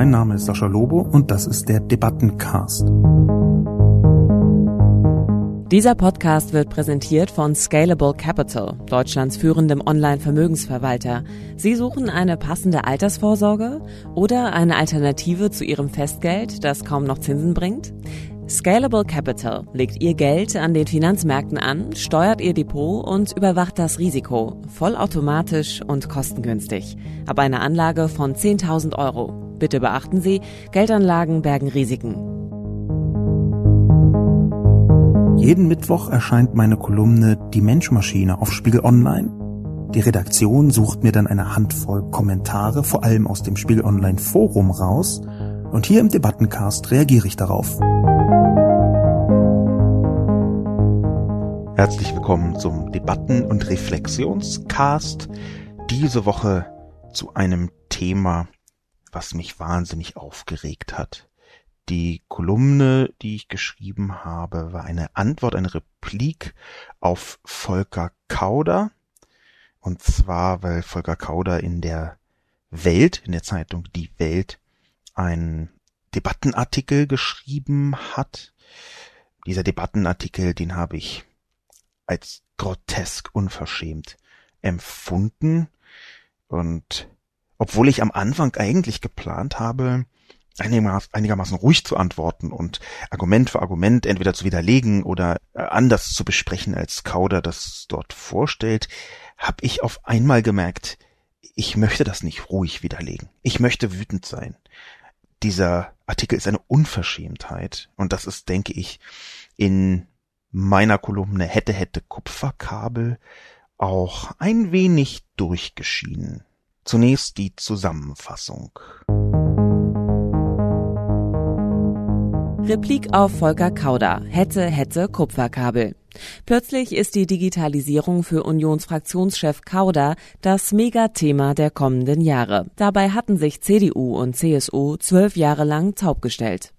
Mein Name ist Sascha Lobo und das ist der Debattencast. Dieser Podcast wird präsentiert von Scalable Capital, Deutschlands führendem Online-Vermögensverwalter. Sie suchen eine passende Altersvorsorge oder eine Alternative zu Ihrem Festgeld, das kaum noch Zinsen bringt? Scalable Capital legt ihr Geld an den Finanzmärkten an, steuert ihr Depot und überwacht das Risiko, vollautomatisch und kostengünstig. Ab einer Anlage von 10.000 Euro. Bitte beachten Sie, Geldanlagen bergen Risiken. Jeden Mittwoch erscheint meine Kolumne Die Menschmaschine auf Spiegel Online. Die Redaktion sucht mir dann eine Handvoll Kommentare, vor allem aus dem Spiegel Online Forum raus, und hier im Debattencast reagiere ich darauf. Herzlich willkommen zum Debatten- und Reflexionscast. Diese Woche zu einem Thema, was mich wahnsinnig aufgeregt hat. Die Kolumne, die ich geschrieben habe, war eine Antwort, eine Replik auf Volker Kauder. Und zwar, weil Volker Kauder in der Welt, in der Zeitung Die Welt, einen Debattenartikel geschrieben hat. Dieser Debattenartikel, den habe ich als grotesk unverschämt empfunden. Und obwohl ich am Anfang eigentlich geplant habe, einigermaßen ruhig zu antworten und Argument für Argument entweder zu widerlegen oder äh, anders zu besprechen, als Kauder das dort vorstellt, habe ich auf einmal gemerkt, ich möchte das nicht ruhig widerlegen. Ich möchte wütend sein dieser Artikel ist eine Unverschämtheit und das ist, denke ich, in meiner Kolumne hätte hätte Kupferkabel auch ein wenig durchgeschieden. Zunächst die Zusammenfassung. Replik auf Volker Kauder. Hätte, hätte Kupferkabel. Plötzlich ist die Digitalisierung für Unionsfraktionschef Kauder das Megathema der kommenden Jahre. Dabei hatten sich CDU und CSU zwölf Jahre lang taub gestellt.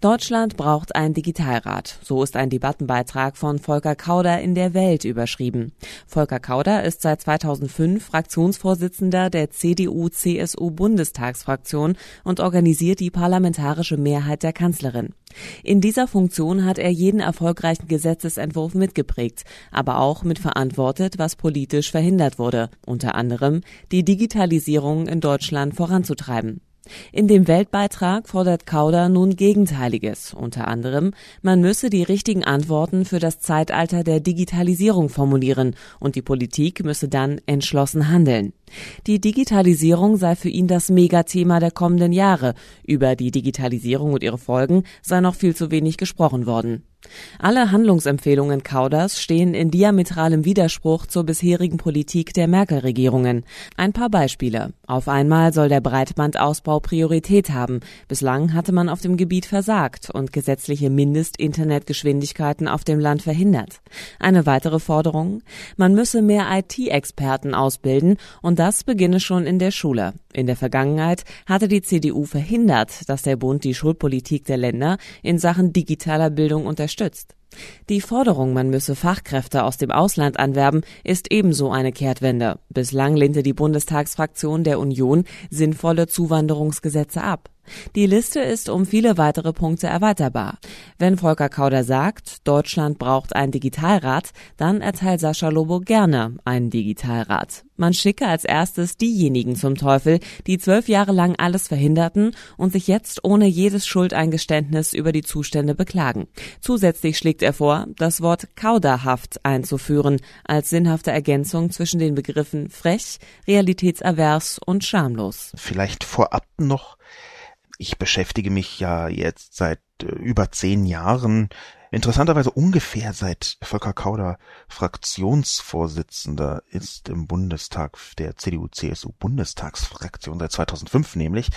Deutschland braucht ein Digitalrat. So ist ein Debattenbeitrag von Volker Kauder in der Welt überschrieben. Volker Kauder ist seit 2005 Fraktionsvorsitzender der CDU-CSU-Bundestagsfraktion und organisiert die parlamentarische Mehrheit der Kanzlerin. In dieser Funktion hat er jeden erfolgreichen Gesetzesentwurf mitgeprägt, aber auch mitverantwortet, was politisch verhindert wurde, unter anderem die Digitalisierung in Deutschland voranzutreiben. In dem Weltbeitrag fordert Kauder nun Gegenteiliges, unter anderem, man müsse die richtigen Antworten für das Zeitalter der Digitalisierung formulieren und die Politik müsse dann entschlossen handeln. Die Digitalisierung sei für ihn das Megathema der kommenden Jahre. Über die Digitalisierung und ihre Folgen sei noch viel zu wenig gesprochen worden. Alle Handlungsempfehlungen Kauders stehen in diametralem Widerspruch zur bisherigen Politik der Merkel-Regierungen. Ein paar Beispiele. Auf einmal soll der Breitbandausbau Priorität haben. Bislang hatte man auf dem Gebiet versagt und gesetzliche Mindestinternetgeschwindigkeiten auf dem Land verhindert. Eine weitere Forderung? Man müsse mehr IT-Experten ausbilden und das beginne schon in der Schule. In der Vergangenheit hatte die CDU verhindert, dass der Bund die Schulpolitik der Länder in Sachen digitaler Bildung unterstützt. Die Forderung, man müsse Fachkräfte aus dem Ausland anwerben, ist ebenso eine Kehrtwende. Bislang lehnte die Bundestagsfraktion der Union sinnvolle Zuwanderungsgesetze ab. Die Liste ist um viele weitere Punkte erweiterbar. Wenn Volker Kauder sagt, Deutschland braucht ein Digitalrat, dann erteilt Sascha Lobo gerne einen Digitalrat. Man schicke als erstes diejenigen zum Teufel, die zwölf Jahre lang alles verhinderten und sich jetzt ohne jedes Schuldeingeständnis über die Zustände beklagen. Zusätzlich schlägt er vor, das Wort kauderhaft einzuführen als sinnhafte Ergänzung zwischen den Begriffen frech, realitätservers und schamlos. Vielleicht vorab noch ich beschäftige mich ja jetzt seit äh, über zehn Jahren, interessanterweise ungefähr seit Volker Kauder Fraktionsvorsitzender ist im Bundestag der CDU-CSU-Bundestagsfraktion seit 2005 nämlich,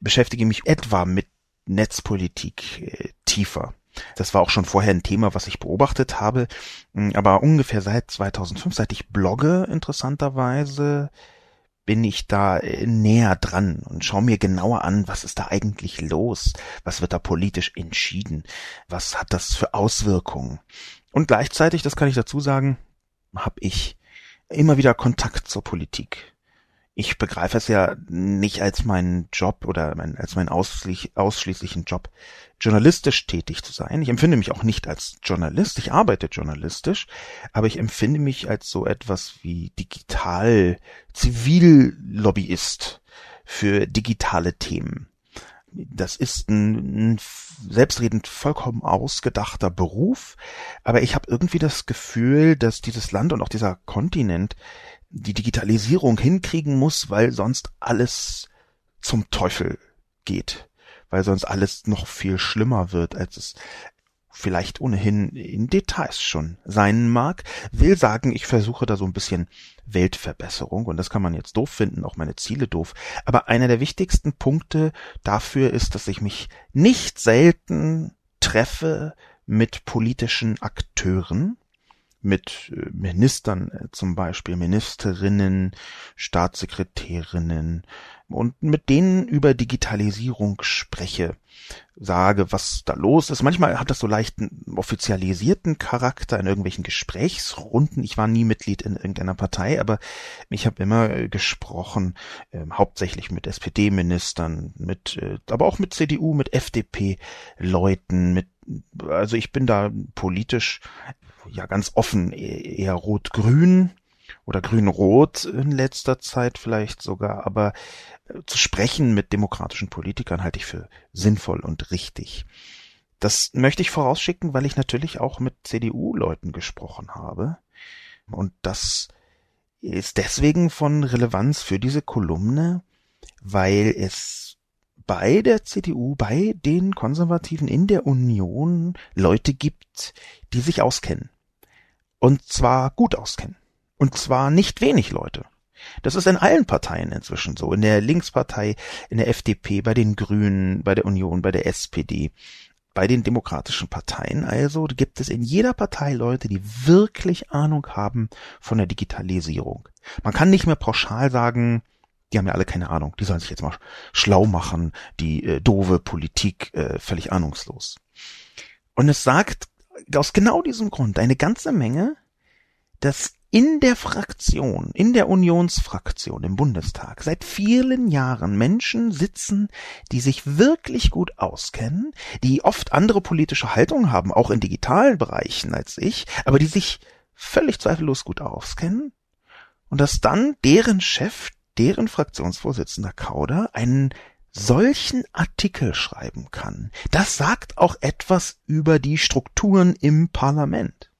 beschäftige mich etwa mit Netzpolitik äh, tiefer. Das war auch schon vorher ein Thema, was ich beobachtet habe, aber ungefähr seit 2005, seit ich blogge, interessanterweise, bin ich da äh, näher dran und schaue mir genauer an, was ist da eigentlich los, was wird da politisch entschieden, was hat das für Auswirkungen. Und gleichzeitig, das kann ich dazu sagen, habe ich immer wieder Kontakt zur Politik. Ich begreife es ja nicht als meinen Job oder mein, als meinen ausschließlich, ausschließlichen Job, journalistisch tätig zu sein. Ich empfinde mich auch nicht als Journalist. Ich arbeite journalistisch, aber ich empfinde mich als so etwas wie digital Zivillobbyist für digitale Themen. Das ist ein, ein selbstredend vollkommen ausgedachter Beruf, aber ich habe irgendwie das Gefühl, dass dieses Land und auch dieser Kontinent die Digitalisierung hinkriegen muss, weil sonst alles zum Teufel geht, weil sonst alles noch viel schlimmer wird, als es vielleicht ohnehin in Details schon sein mag, will sagen, ich versuche da so ein bisschen Weltverbesserung und das kann man jetzt doof finden, auch meine Ziele doof, aber einer der wichtigsten Punkte dafür ist, dass ich mich nicht selten treffe mit politischen Akteuren, mit äh, Ministern äh, zum Beispiel, Ministerinnen, Staatssekretärinnen und mit denen über Digitalisierung spreche, sage, was da los ist. Manchmal hat das so leichten offizialisierten Charakter in irgendwelchen Gesprächsrunden. Ich war nie Mitglied in irgendeiner Partei, aber ich habe immer äh, gesprochen, äh, hauptsächlich mit SPD-Ministern, mit, äh, aber auch mit CDU, mit FDP-Leuten, mit also ich bin da politisch ja ganz offen e-, eher rot-grün oder grün-rot in letzter Zeit vielleicht sogar, aber äh, zu sprechen mit demokratischen Politikern halte ich für sinnvoll und richtig. Das möchte ich vorausschicken, weil ich natürlich auch mit CDU-Leuten gesprochen habe. Und das ist deswegen von Relevanz für diese Kolumne, weil es bei der CDU, bei den Konservativen in der Union Leute gibt, die sich auskennen. Und zwar gut auskennen. Und zwar nicht wenig Leute. Das ist in allen Parteien inzwischen so. In der Linkspartei, in der FDP, bei den Grünen, bei der Union, bei der SPD, bei den demokratischen Parteien also gibt es in jeder Partei Leute, die wirklich Ahnung haben von der Digitalisierung. Man kann nicht mehr pauschal sagen, die haben ja alle keine Ahnung, die sollen sich jetzt mal schlau machen, die äh, doofe Politik äh, völlig ahnungslos. Und es sagt aus genau diesem Grund eine ganze Menge, dass in der Fraktion, in der Unionsfraktion im Bundestag seit vielen Jahren Menschen sitzen, die sich wirklich gut auskennen, die oft andere politische Haltungen haben, auch in digitalen Bereichen als ich, aber die sich völlig zweifellos gut auskennen und dass dann deren Chef deren Fraktionsvorsitzender Kauder einen solchen Artikel schreiben kann. Das sagt auch etwas über die Strukturen im Parlament.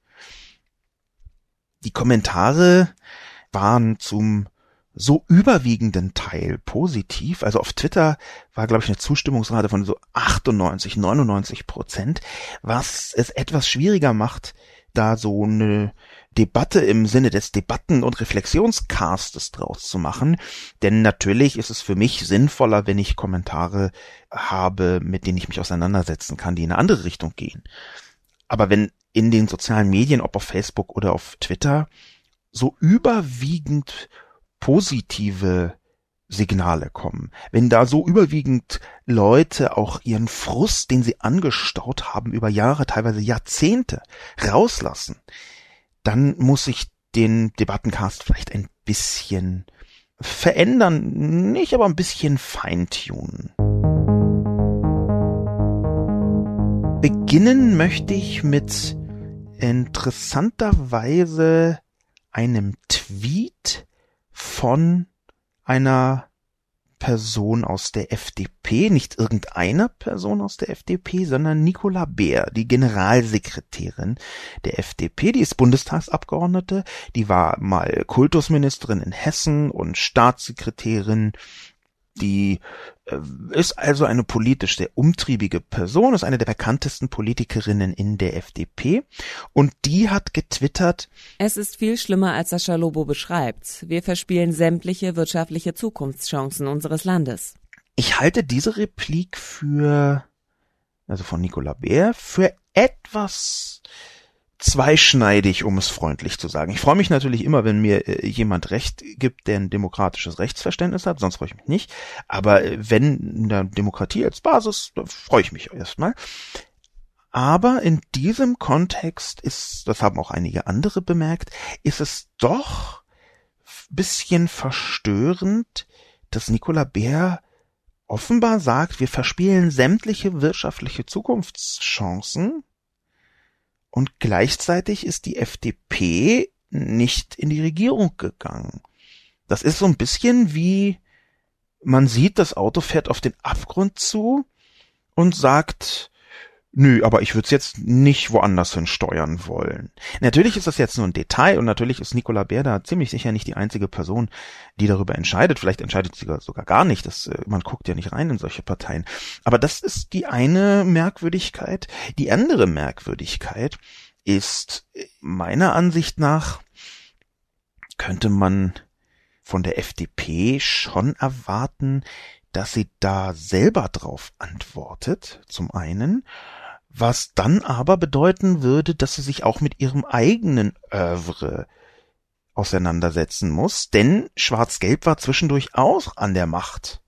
Die Kommentare waren zum so überwiegenden Teil positiv. Also auf Twitter war, glaube ich, eine Zustimmungsrate von so 98, 99 Prozent, was es etwas schwieriger macht, da so eine Debatte im Sinne des Debatten- und Reflexionscastes draus zu machen. Denn natürlich ist es für mich sinnvoller, wenn ich Kommentare habe, mit denen ich mich auseinandersetzen kann, die in eine andere Richtung gehen. Aber wenn in den sozialen Medien, ob auf Facebook oder auf Twitter, so überwiegend positive Signale kommen, wenn da so überwiegend Leute auch ihren Frust, den sie angestaut haben über Jahre, teilweise Jahrzehnte, rauslassen, dann muss ich den Debattencast vielleicht ein bisschen verändern, nicht aber ein bisschen feintunen. Beginnen möchte ich mit interessanterweise einem Tweet von einer Person aus der FDP, nicht irgendeiner Person aus der FDP, sondern Nicola Beer, die Generalsekretärin der FDP, die ist Bundestagsabgeordnete, die war mal Kultusministerin in Hessen und Staatssekretärin die ist also eine politisch sehr umtriebige Person, ist eine der bekanntesten Politikerinnen in der FDP und die hat getwittert, es ist viel schlimmer, als Sascha Lobo beschreibt. Wir verspielen sämtliche wirtschaftliche Zukunftschancen unseres Landes. Ich halte diese Replik für, also von Nicola Bär, für etwas zweischneidig, um es freundlich zu sagen. Ich freue mich natürlich immer, wenn mir äh, jemand Recht gibt, der ein demokratisches Rechtsverständnis hat, sonst freue ich mich nicht. Aber äh, wenn eine Demokratie als Basis, da freue ich mich erstmal. Aber in diesem Kontext ist, das haben auch einige andere bemerkt, ist es doch bisschen verstörend, dass Nicola Bär offenbar sagt, wir verspielen sämtliche wirtschaftliche Zukunftschancen und gleichzeitig ist die FDP nicht in die Regierung gegangen. Das ist so ein bisschen wie man sieht, das Auto fährt auf den Abgrund zu und sagt, Nö, aber ich würde es jetzt nicht woanders hin steuern wollen. Natürlich ist das jetzt nur ein Detail und natürlich ist Nicola Bär da ziemlich sicher nicht die einzige Person, die darüber entscheidet. Vielleicht entscheidet sie sogar gar nicht. Das, äh, man guckt ja nicht rein in solche Parteien. Aber das ist die eine Merkwürdigkeit. Die andere Merkwürdigkeit ist meiner Ansicht nach könnte man von der FDP schon erwarten, dass sie da selber drauf antwortet, zum einen, was dann aber bedeuten würde, dass sie sich auch mit ihrem eigenen Övre auseinandersetzen muss, denn Schwarz-Gelb war zwischendurch auch an der Macht.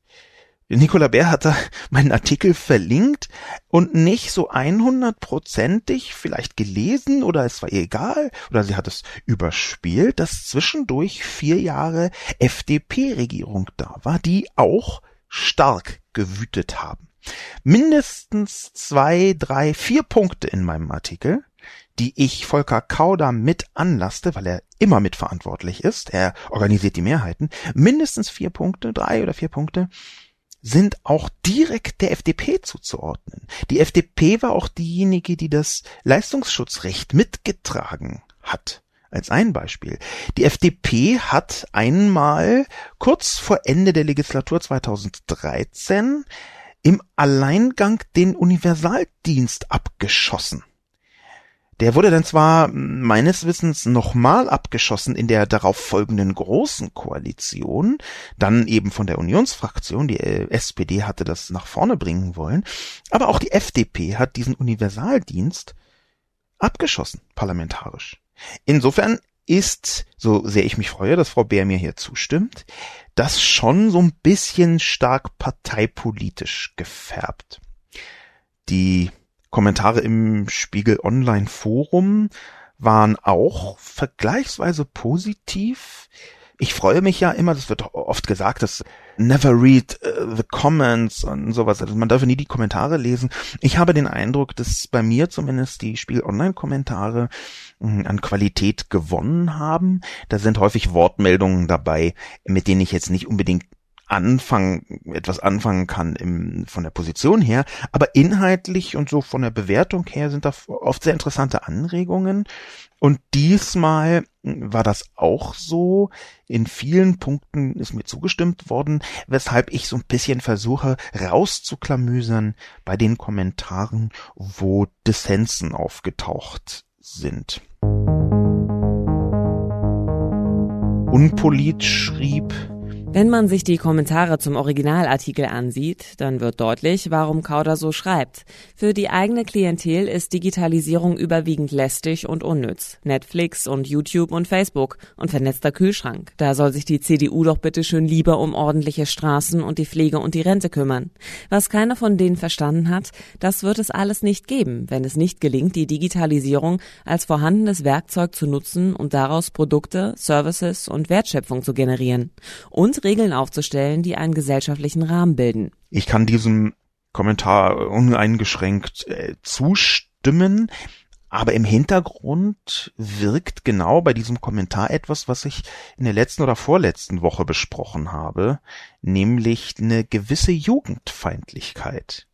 Nicola Bär hat da meinen Artikel verlinkt und nicht so 100%ig vielleicht gelesen oder es war ihr egal oder sie hat es überspielt, dass zwischendurch vier Jahre FDP-Regierung da war, die auch stark gewütet haben mindestens zwei, drei, vier Punkte in meinem Artikel, die ich Volker Kauder mit anlaste, weil er immer mitverantwortlich ist. Er organisiert die Mehrheiten. Mindestens vier Punkte, drei oder vier Punkte sind auch direkt der FDP zuzuordnen. Die FDP war auch diejenige, die das Leistungsschutzrecht mitgetragen hat. Als ein Beispiel. Die FDP hat einmal kurz vor Ende der Legislatur 2013 im Alleingang den Universaldienst abgeschossen. Der wurde dann zwar meines Wissens nochmal abgeschossen in der darauf folgenden großen Koalition, dann eben von der Unionsfraktion, die äh, SPD hatte das nach vorne bringen wollen, aber auch die FDP hat diesen Universaldienst abgeschossen, parlamentarisch. Insofern ist, so sehr ich mich freue, dass Frau Bär mir hier zustimmt, das schon so ein bisschen stark parteipolitisch gefärbt. Die Kommentare im Spiegel Online Forum waren auch vergleichsweise positiv. Ich freue mich ja immer, das wird oft gesagt, dass never read uh, the comments und sowas. Also man darf nie die Kommentare lesen. Ich habe den Eindruck, dass bei mir zumindest die Spiel-Online-Kommentare hm, an Qualität gewonnen haben. Da sind häufig Wortmeldungen dabei, mit denen ich jetzt nicht unbedingt anfangen, etwas anfangen kann im, von der Position her, aber inhaltlich und so von der Bewertung her sind da oft sehr interessante Anregungen. Und diesmal war das auch so. In vielen Punkten ist mir zugestimmt worden, weshalb ich so ein bisschen versuche rauszuklamüsern bei den Kommentaren, wo Dissensen aufgetaucht sind. Unpolit schrieb, wenn man sich die Kommentare zum Originalartikel ansieht, dann wird deutlich, warum Kauder so schreibt. Für die eigene Klientel ist Digitalisierung überwiegend lästig und unnütz. Netflix und YouTube und Facebook und vernetzter Kühlschrank. Da soll sich die CDU doch bitte schön lieber um ordentliche Straßen und die Pflege und die Rente kümmern. Was keiner von denen verstanden hat, das wird es alles nicht geben, wenn es nicht gelingt, die Digitalisierung als vorhandenes Werkzeug zu nutzen und daraus Produkte, Services und Wertschöpfung zu generieren. Und Regeln aufzustellen, die einen gesellschaftlichen Rahmen bilden. Ich kann diesem Kommentar uneingeschränkt äh, zustimmen. Aber im Hintergrund wirkt genau bei diesem Kommentar etwas, was ich in der letzten oder vorletzten Woche besprochen habe, nämlich eine gewisse Jugendfeindlichkeit.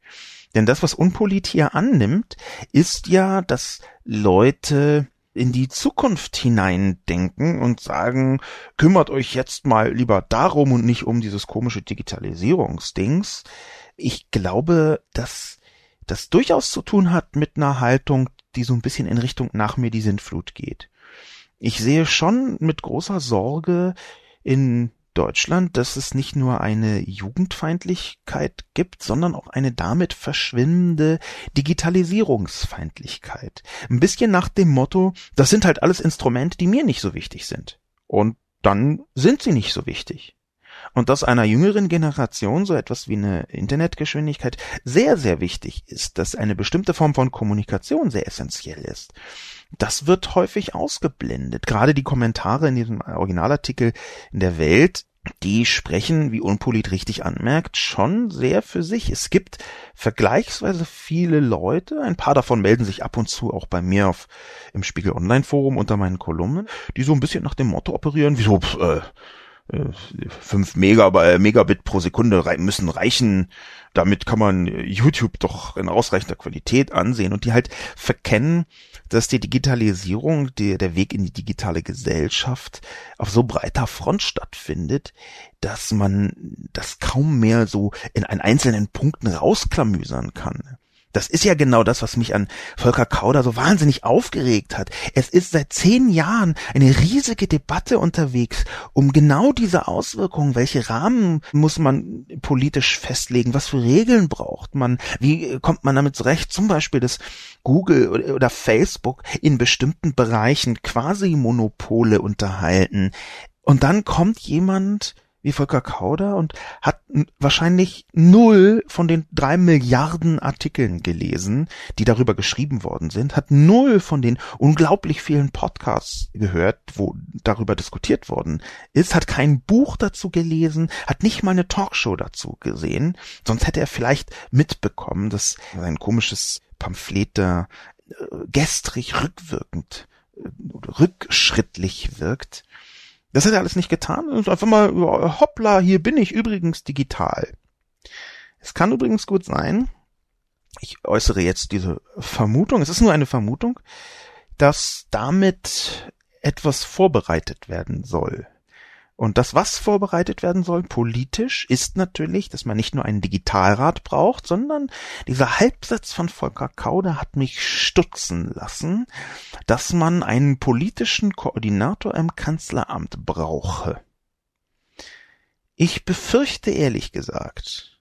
Denn das, was Unpolit hier annimmt, ist ja, dass Leute in die Zukunft hineindenken und sagen, kümmert euch jetzt mal lieber darum und nicht um dieses komische Digitalisierungsdings. Ich glaube, dass das durchaus zu tun hat mit einer Haltung, die so ein bisschen in Richtung nach mir die Sintflut geht. Ich sehe schon mit großer Sorge in Deutschland, dass es nicht nur eine Jugendfeindlichkeit gibt, sondern auch eine damit verschwindende Digitalisierungsfeindlichkeit. Ein bisschen nach dem Motto, das sind halt alles Instrumente, die mir nicht so wichtig sind. Und dann sind sie nicht so wichtig. Und dass einer jüngeren Generation so etwas wie eine Internetgeschwindigkeit sehr, sehr wichtig ist, dass eine bestimmte Form von Kommunikation sehr essentiell ist. Das wird häufig ausgeblendet. Gerade die Kommentare in diesem Originalartikel in der Welt die sprechen, wie Unpolit richtig anmerkt, schon sehr für sich. Es gibt vergleichsweise viele Leute, ein paar davon melden sich ab und zu auch bei mir auf im Spiegel Online Forum unter meinen Kolumnen, die so ein bisschen nach dem Motto operieren, wie so äh, 5 Megab Megabit pro Sekunde müssen reichen. Damit kann man YouTube doch in ausreichender Qualität ansehen und die halt verkennen, dass die Digitalisierung, die, der Weg in die digitale Gesellschaft auf so breiter Front stattfindet, dass man das kaum mehr so in einen einzelnen Punkten rausklamüsern kann. Das ist ja genau das, was mich an Volker Kauder so wahnsinnig aufgeregt hat. Es ist seit zehn Jahren eine riesige Debatte unterwegs um genau diese Auswirkungen. Welche Rahmen muss man politisch festlegen? Was für Regeln braucht man? Wie kommt man damit zurecht? Zum Beispiel, dass Google oder Facebook in bestimmten Bereichen quasi Monopole unterhalten. Und dann kommt jemand, wie Volker Kauder und hat wahrscheinlich null von den drei Milliarden Artikeln gelesen, die darüber geschrieben worden sind, hat null von den unglaublich vielen Podcasts gehört, wo darüber diskutiert worden ist, hat kein Buch dazu gelesen, hat nicht mal eine Talkshow dazu gesehen, sonst hätte er vielleicht mitbekommen, dass ein komisches Pamphlet da äh, gestrig rückwirkend äh, rückschrittlich wirkt das hat er alles nicht getan. Und einfach mal, hoppla, hier bin ich übrigens digital. Es kann übrigens gut sein, ich äußere jetzt diese Vermutung, es ist nur eine Vermutung, dass damit etwas vorbereitet werden soll. Und das, was vorbereitet werden soll, politisch, ist natürlich, dass man nicht nur einen Digitalrat braucht, sondern dieser Halbsatz von Volker Kauder hat mich stutzen lassen, dass man einen politischen Koordinator im Kanzleramt brauche. Ich befürchte ehrlich gesagt,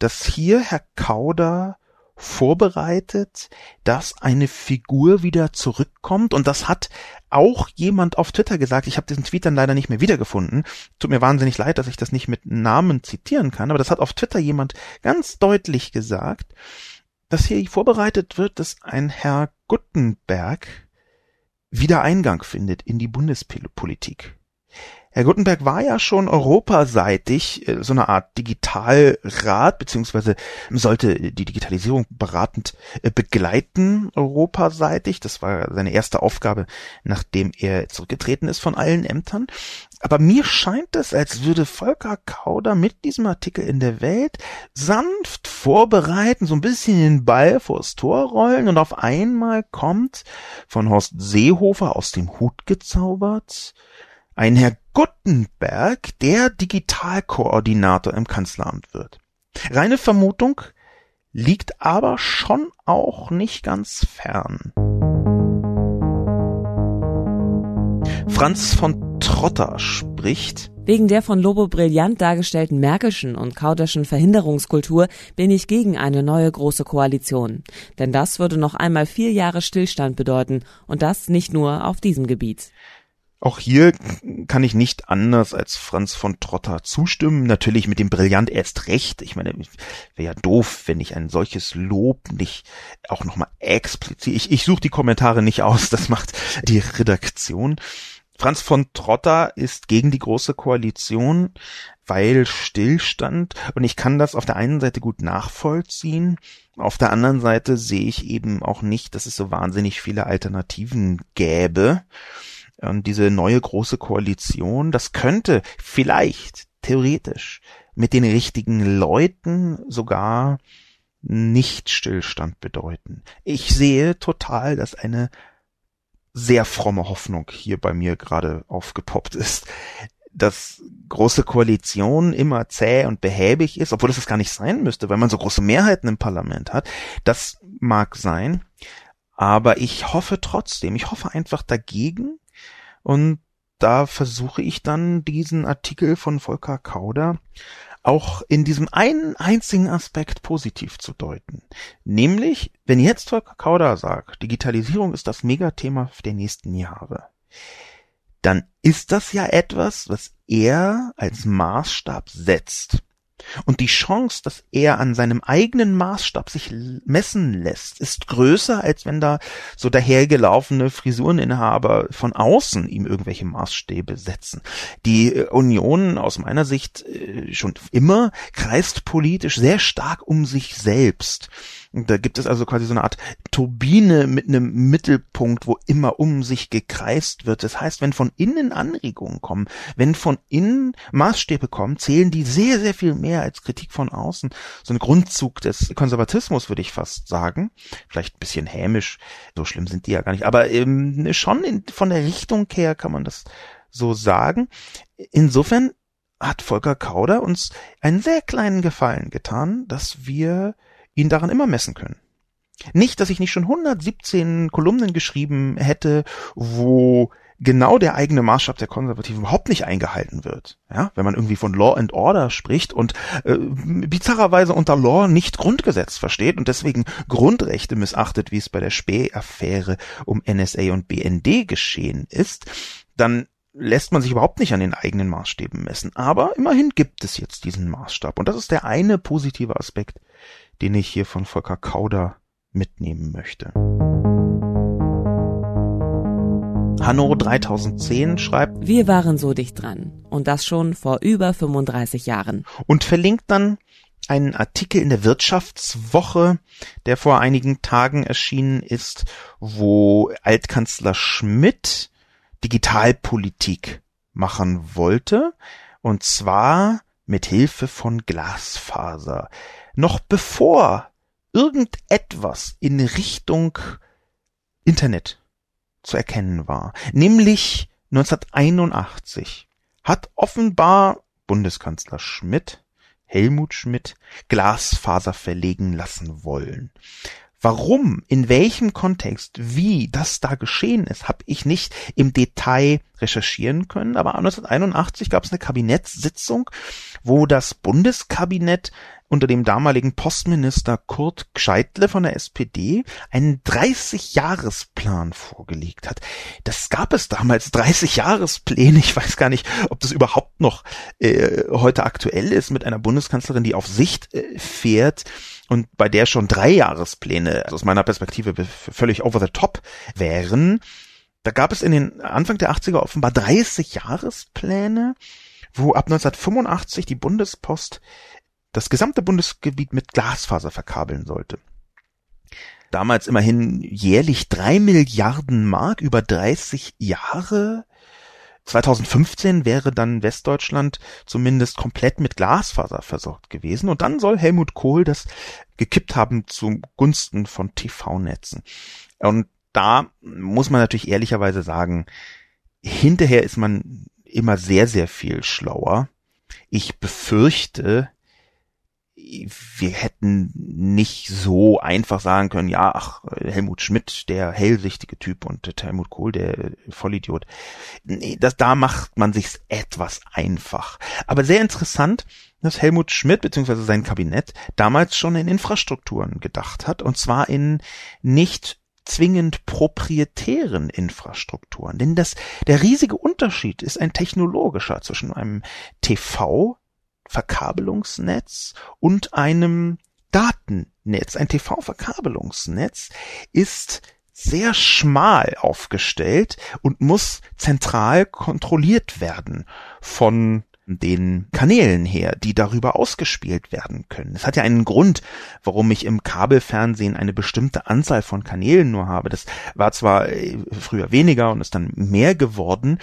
dass hier Herr Kauder vorbereitet, dass eine Figur wieder zurückkommt und das hat auch jemand auf Twitter gesagt. Ich habe diesen Tweet dann leider nicht mehr wiedergefunden. Tut mir wahnsinnig leid, dass ich das nicht mit Namen zitieren kann, aber das hat auf Twitter jemand ganz deutlich gesagt, dass hier vorbereitet wird, dass ein Herr Guttenberg wieder Eingang findet in die Bundespolitik. Herr Gutenberg war ja schon europaseitig äh, so eine Art Digitalrat, beziehungsweise sollte die Digitalisierung beratend äh, begleiten, europaseitig. Das war seine erste Aufgabe, nachdem er zurückgetreten ist von allen Ämtern. Aber mir scheint es, als würde Volker Kauder mit diesem Artikel in der Welt sanft vorbereiten, so ein bisschen den Ball vors Tor rollen und auf einmal kommt von Horst Seehofer aus dem Hut gezaubert ein Herr Guttenberg, der Digitalkoordinator im Kanzleramt wird. Reine Vermutung liegt aber schon auch nicht ganz fern. Franz von Trotter spricht, Wegen der von Lobo brillant dargestellten Märkischen und Kauderschen Verhinderungskultur bin ich gegen eine neue große Koalition. Denn das würde noch einmal vier Jahre Stillstand bedeuten und das nicht nur auf diesem Gebiet. Auch hier kann ich nicht anders als Franz von Trotter zustimmen. Natürlich mit dem Brillant erst recht. Ich meine, wäre ja doof, wenn ich ein solches Lob nicht auch nochmal explizit. Ich, ich suche die Kommentare nicht aus, das macht die Redaktion. Franz von Trotter ist gegen die große Koalition, weil Stillstand und ich kann das auf der einen Seite gut nachvollziehen, auf der anderen Seite sehe ich eben auch nicht, dass es so wahnsinnig viele Alternativen gäbe. Und diese neue große Koalition, das könnte vielleicht theoretisch mit den richtigen Leuten sogar nicht Stillstand bedeuten. Ich sehe total, dass eine sehr fromme Hoffnung hier bei mir gerade aufgepoppt ist, dass große Koalition immer zäh und behäbig ist, obwohl das es gar nicht sein müsste, weil man so große Mehrheiten im Parlament hat. Das mag sein, aber ich hoffe trotzdem, ich hoffe einfach dagegen, und da versuche ich dann diesen Artikel von Volker Kauder auch in diesem einen einzigen Aspekt positiv zu deuten. Nämlich, wenn jetzt Volker Kauder sagt, Digitalisierung ist das Megathema der nächsten Jahre, dann ist das ja etwas, was er als Maßstab setzt. Und die Chance, dass er an seinem eigenen Maßstab sich messen lässt, ist größer, als wenn da so dahergelaufene Frisureninhaber von außen ihm irgendwelche Maßstäbe setzen. Die äh, Union aus meiner Sicht äh, schon immer kreist politisch sehr stark um sich selbst. Da gibt es also quasi so eine Art Turbine mit einem Mittelpunkt, wo immer um sich gekreist wird. Das heißt, wenn von innen Anregungen kommen, wenn von innen Maßstäbe kommen, zählen die sehr, sehr viel mehr als Kritik von außen. So ein Grundzug des Konservatismus, würde ich fast sagen. Vielleicht ein bisschen hämisch. So schlimm sind die ja gar nicht. Aber ähm, schon in, von der Richtung her kann man das so sagen. Insofern hat Volker Kauder uns einen sehr kleinen Gefallen getan, dass wir ihn daran immer messen können. Nicht, dass ich nicht schon 117 Kolumnen geschrieben hätte, wo genau der eigene Maßstab der Konservativen überhaupt nicht eingehalten wird. Ja, wenn man irgendwie von Law and Order spricht und äh, bizarrerweise unter Law nicht Grundgesetz versteht und deswegen Grundrechte missachtet, wie es bei der Späh-Affäre um NSA und BND geschehen ist, dann lässt man sich überhaupt nicht an den eigenen Maßstäben messen. Aber immerhin gibt es jetzt diesen Maßstab. Und das ist der eine positive Aspekt, den ich hier von Volker Kauder mitnehmen möchte. Hanno 3010 schreibt, wir waren so dicht dran und das schon vor über 35 Jahren. Und verlinkt dann einen Artikel in der Wirtschaftswoche, der vor einigen Tagen erschienen ist, wo Altkanzler Schmidt Digitalpolitik machen wollte, und zwar mit Hilfe von Glasfaser noch bevor irgendetwas in Richtung Internet zu erkennen war, nämlich 1981, hat offenbar Bundeskanzler Schmidt, Helmut Schmidt, Glasfaser verlegen lassen wollen. Warum, in welchem Kontext, wie das da geschehen ist, habe ich nicht im Detail recherchieren können, aber 1981 gab es eine Kabinettssitzung, wo das Bundeskabinett unter dem damaligen Postminister Kurt Gscheitle von der SPD einen 30-Jahresplan vorgelegt hat. Das gab es damals, 30-Jahrespläne. Ich weiß gar nicht, ob das überhaupt noch äh, heute aktuell ist mit einer Bundeskanzlerin, die auf Sicht äh, fährt und bei der schon drei Jahrespläne also aus meiner Perspektive völlig over the top wären. Da gab es in den Anfang der 80er offenbar 30 Jahrespläne, wo ab 1985 die Bundespost das gesamte Bundesgebiet mit Glasfaser verkabeln sollte. Damals immerhin jährlich drei Milliarden Mark über 30 Jahre. 2015 wäre dann Westdeutschland zumindest komplett mit Glasfaser versorgt gewesen und dann soll Helmut Kohl das gekippt haben zugunsten von TV-Netzen. Und da muss man natürlich ehrlicherweise sagen, hinterher ist man immer sehr, sehr viel schlauer. Ich befürchte, wir hätten nicht so einfach sagen können, ja, ach, Helmut Schmidt, der hellsichtige Typ und Helmut Kohl, der Vollidiot. Nee, das, da macht man sich's etwas einfach. Aber sehr interessant, dass Helmut Schmidt bzw. sein Kabinett damals schon in Infrastrukturen gedacht hat, und zwar in nicht zwingend proprietären Infrastrukturen. Denn das, der riesige Unterschied ist ein technologischer zwischen einem TV Verkabelungsnetz und einem Datennetz. Ein TV-Verkabelungsnetz ist sehr schmal aufgestellt und muss zentral kontrolliert werden von den Kanälen her, die darüber ausgespielt werden können. Es hat ja einen Grund, warum ich im Kabelfernsehen eine bestimmte Anzahl von Kanälen nur habe. Das war zwar äh, früher weniger und ist dann mehr geworden,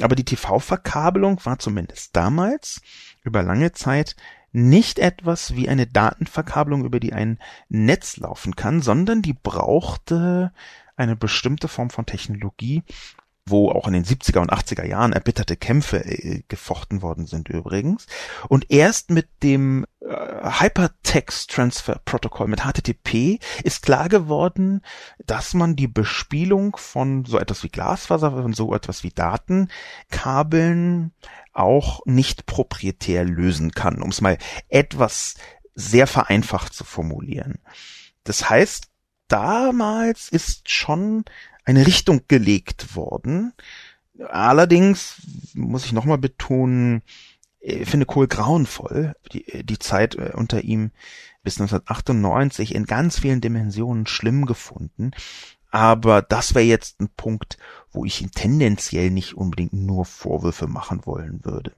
aber die TV-Verkabelung war zumindest damals über lange Zeit nicht etwas wie eine Datenverkabelung, über die ein Netz laufen kann, sondern die brauchte eine bestimmte Form von Technologie, wo auch in den 70er und 80er Jahren erbitterte Kämpfe äh, gefochten worden sind übrigens. Und erst mit dem äh, Hypertext Transfer Protocol mit HTTP ist klar geworden, dass man die Bespielung von so etwas wie Glasfaser, von so etwas wie Datenkabeln auch nicht proprietär lösen kann, um es mal etwas sehr vereinfacht zu formulieren. Das heißt, damals ist schon eine Richtung gelegt worden, Allerdings muss ich nochmal betonen, ich finde Kohl grauenvoll, die, die Zeit äh, unter ihm bis 1998 in ganz vielen Dimensionen schlimm gefunden. Aber das wäre jetzt ein Punkt, wo ich ihn tendenziell nicht unbedingt nur Vorwürfe machen wollen würde.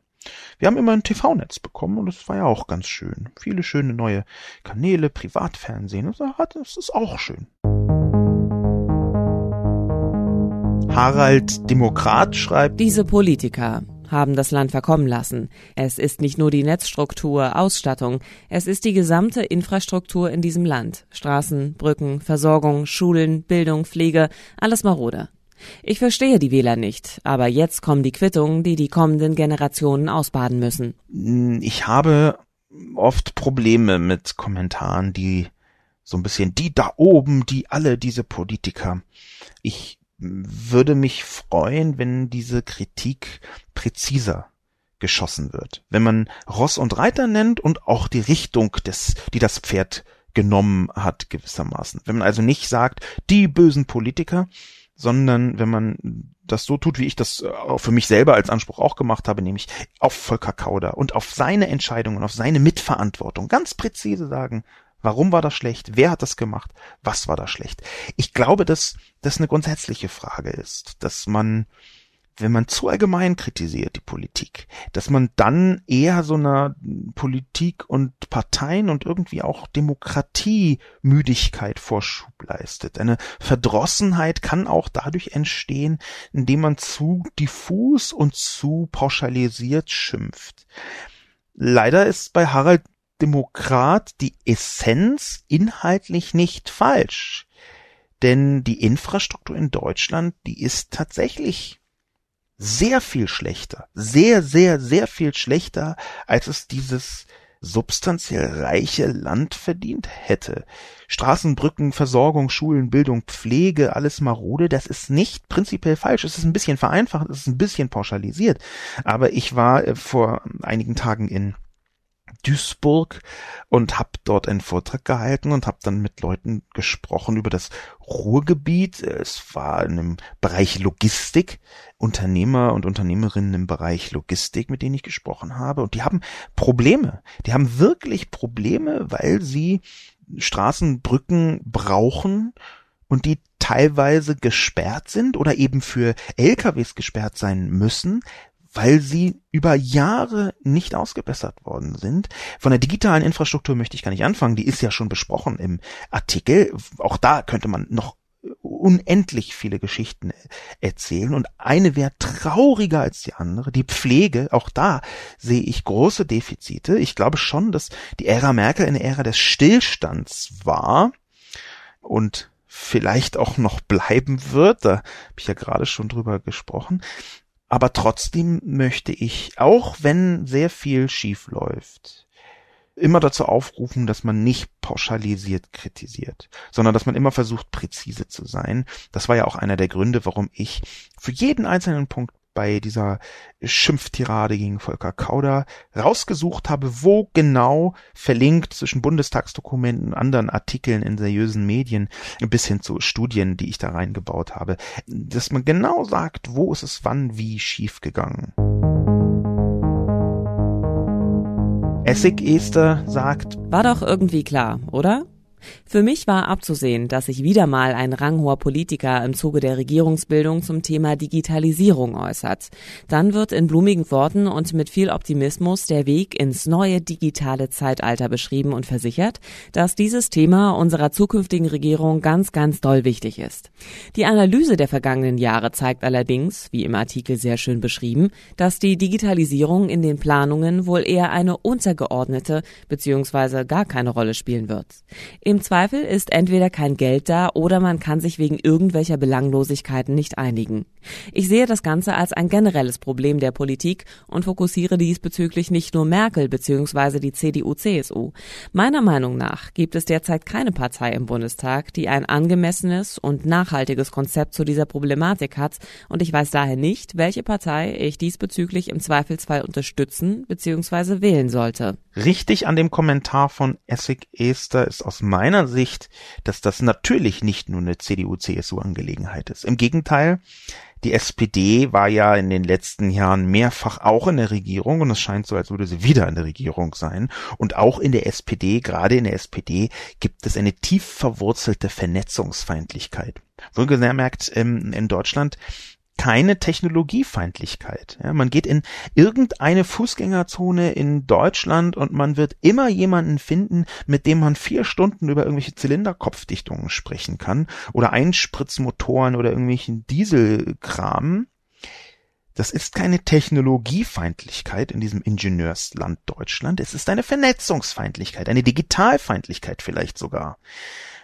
Wir haben immer ein TV-Netz bekommen und das war ja auch ganz schön. Viele schöne neue Kanäle, Privatfernsehen, das ist auch schön. Harald Demokrat schreibt, diese Politiker haben das Land verkommen lassen. Es ist nicht nur die Netzstruktur, Ausstattung, es ist die gesamte Infrastruktur in diesem Land. Straßen, Brücken, Versorgung, Schulen, Bildung, Pflege, alles marode. Ich verstehe die Wähler nicht, aber jetzt kommen die Quittungen, die die kommenden Generationen ausbaden müssen. Ich habe oft Probleme mit Kommentaren, die so ein bisschen die da oben, die alle diese Politiker. Ich würde mich freuen, wenn diese Kritik präziser geschossen wird. Wenn man Ross und Reiter nennt und auch die Richtung des, die das Pferd genommen hat gewissermaßen. Wenn man also nicht sagt, die bösen Politiker, sondern wenn man das so tut, wie ich das äh, für mich selber als Anspruch auch gemacht habe, nämlich auf Volker Kauder und auf seine Entscheidungen, auf seine Mitverantwortung ganz präzise sagen, warum war das schlecht, wer hat das gemacht, was war da schlecht. Ich glaube, dass das eine grundsätzliche Frage ist, dass man wenn man zu allgemein kritisiert die Politik, dass man dann eher so einer Politik und Parteien und irgendwie auch Demokratiemüdigkeit Vorschub leistet. Eine Verdrossenheit kann auch dadurch entstehen, indem man zu diffus und zu pauschalisiert schimpft. Leider ist bei Harald Demokrat die Essenz inhaltlich nicht falsch. Denn die Infrastruktur in Deutschland, die ist tatsächlich sehr viel schlechter, sehr, sehr, sehr viel schlechter, als es dieses substanziell reiche Land verdient hätte. Straßen, Brücken, Versorgung, Schulen, Bildung, Pflege, alles marode, das ist nicht prinzipiell falsch. Es ist ein bisschen vereinfacht, es ist ein bisschen pauschalisiert. Aber ich war äh, vor einigen Tagen in Duisburg und habe dort einen Vortrag gehalten und habe dann mit Leuten gesprochen über das Ruhrgebiet. Es war in einem Bereich Logistik, Unternehmer und Unternehmerinnen im Bereich Logistik, mit denen ich gesprochen habe. Und die haben Probleme. Die haben wirklich Probleme, weil sie Straßenbrücken brauchen und die teilweise gesperrt sind oder eben für LKWs gesperrt sein müssen, weil sie über Jahre nicht ausgebessert worden sind. Von der digitalen Infrastruktur möchte ich gar nicht anfangen, die ist ja schon besprochen im Artikel. Auch da könnte man noch unendlich viele Geschichten erzählen und eine wäre trauriger als die andere, die Pflege, auch da sehe ich große Defizite. Ich glaube schon, dass die Ära Merkel eine Ära des Stillstands war und vielleicht auch noch bleiben wird, da habe ich ja gerade schon drüber gesprochen. Aber trotzdem möchte ich, auch wenn sehr viel schief läuft, immer dazu aufrufen, dass man nicht pauschalisiert kritisiert, sondern dass man immer versucht, präzise zu sein. Das war ja auch einer der Gründe, warum ich für jeden einzelnen Punkt bei dieser Schimpftirade gegen Volker Kauder rausgesucht habe, wo genau verlinkt zwischen Bundestagsdokumenten und anderen Artikeln in seriösen Medien bis hin zu Studien, die ich da reingebaut habe, dass man genau sagt, wo ist es wann wie schief gegangen. Essig-Ester sagt, war doch irgendwie klar, oder? Für mich war abzusehen, dass sich wieder mal ein ranghoher Politiker im Zuge der Regierungsbildung zum Thema Digitalisierung äußert. Dann wird in blumigen Worten und mit viel Optimismus der Weg ins neue digitale Zeitalter beschrieben und versichert, dass dieses Thema unserer zukünftigen Regierung ganz, ganz doll wichtig ist. Die Analyse der vergangenen Jahre zeigt allerdings, wie im Artikel sehr schön beschrieben, dass die Digitalisierung in den Planungen wohl eher eine untergeordnete bzw. gar keine Rolle spielen wird. Im Zweifel ist entweder kein Geld da oder man kann sich wegen irgendwelcher Belanglosigkeiten nicht einigen. Ich sehe das Ganze als ein generelles Problem der Politik und fokussiere diesbezüglich nicht nur Merkel bzw. die CDU-CSU. Meiner Meinung nach gibt es derzeit keine Partei im Bundestag, die ein angemessenes und nachhaltiges Konzept zu dieser Problematik hat und ich weiß daher nicht, welche Partei ich diesbezüglich im Zweifelsfall unterstützen bzw. wählen sollte. Richtig an dem Kommentar von Essig Ester ist aus meiner meiner Sicht, dass das natürlich nicht nur eine CDU-CSU-Angelegenheit ist. Im Gegenteil, die SPD war ja in den letzten Jahren mehrfach auch in der Regierung und es scheint so, als würde sie wieder in der Regierung sein. Und auch in der SPD, gerade in der SPD, gibt es eine tief verwurzelte Vernetzungsfeindlichkeit. Wohlgemerkt, ähm, in Deutschland keine Technologiefeindlichkeit. Ja, man geht in irgendeine Fußgängerzone in Deutschland und man wird immer jemanden finden, mit dem man vier Stunden über irgendwelche Zylinderkopfdichtungen sprechen kann oder Einspritzmotoren oder irgendwelchen Dieselkram. Das ist keine Technologiefeindlichkeit in diesem Ingenieursland Deutschland. Es ist eine Vernetzungsfeindlichkeit, eine Digitalfeindlichkeit vielleicht sogar.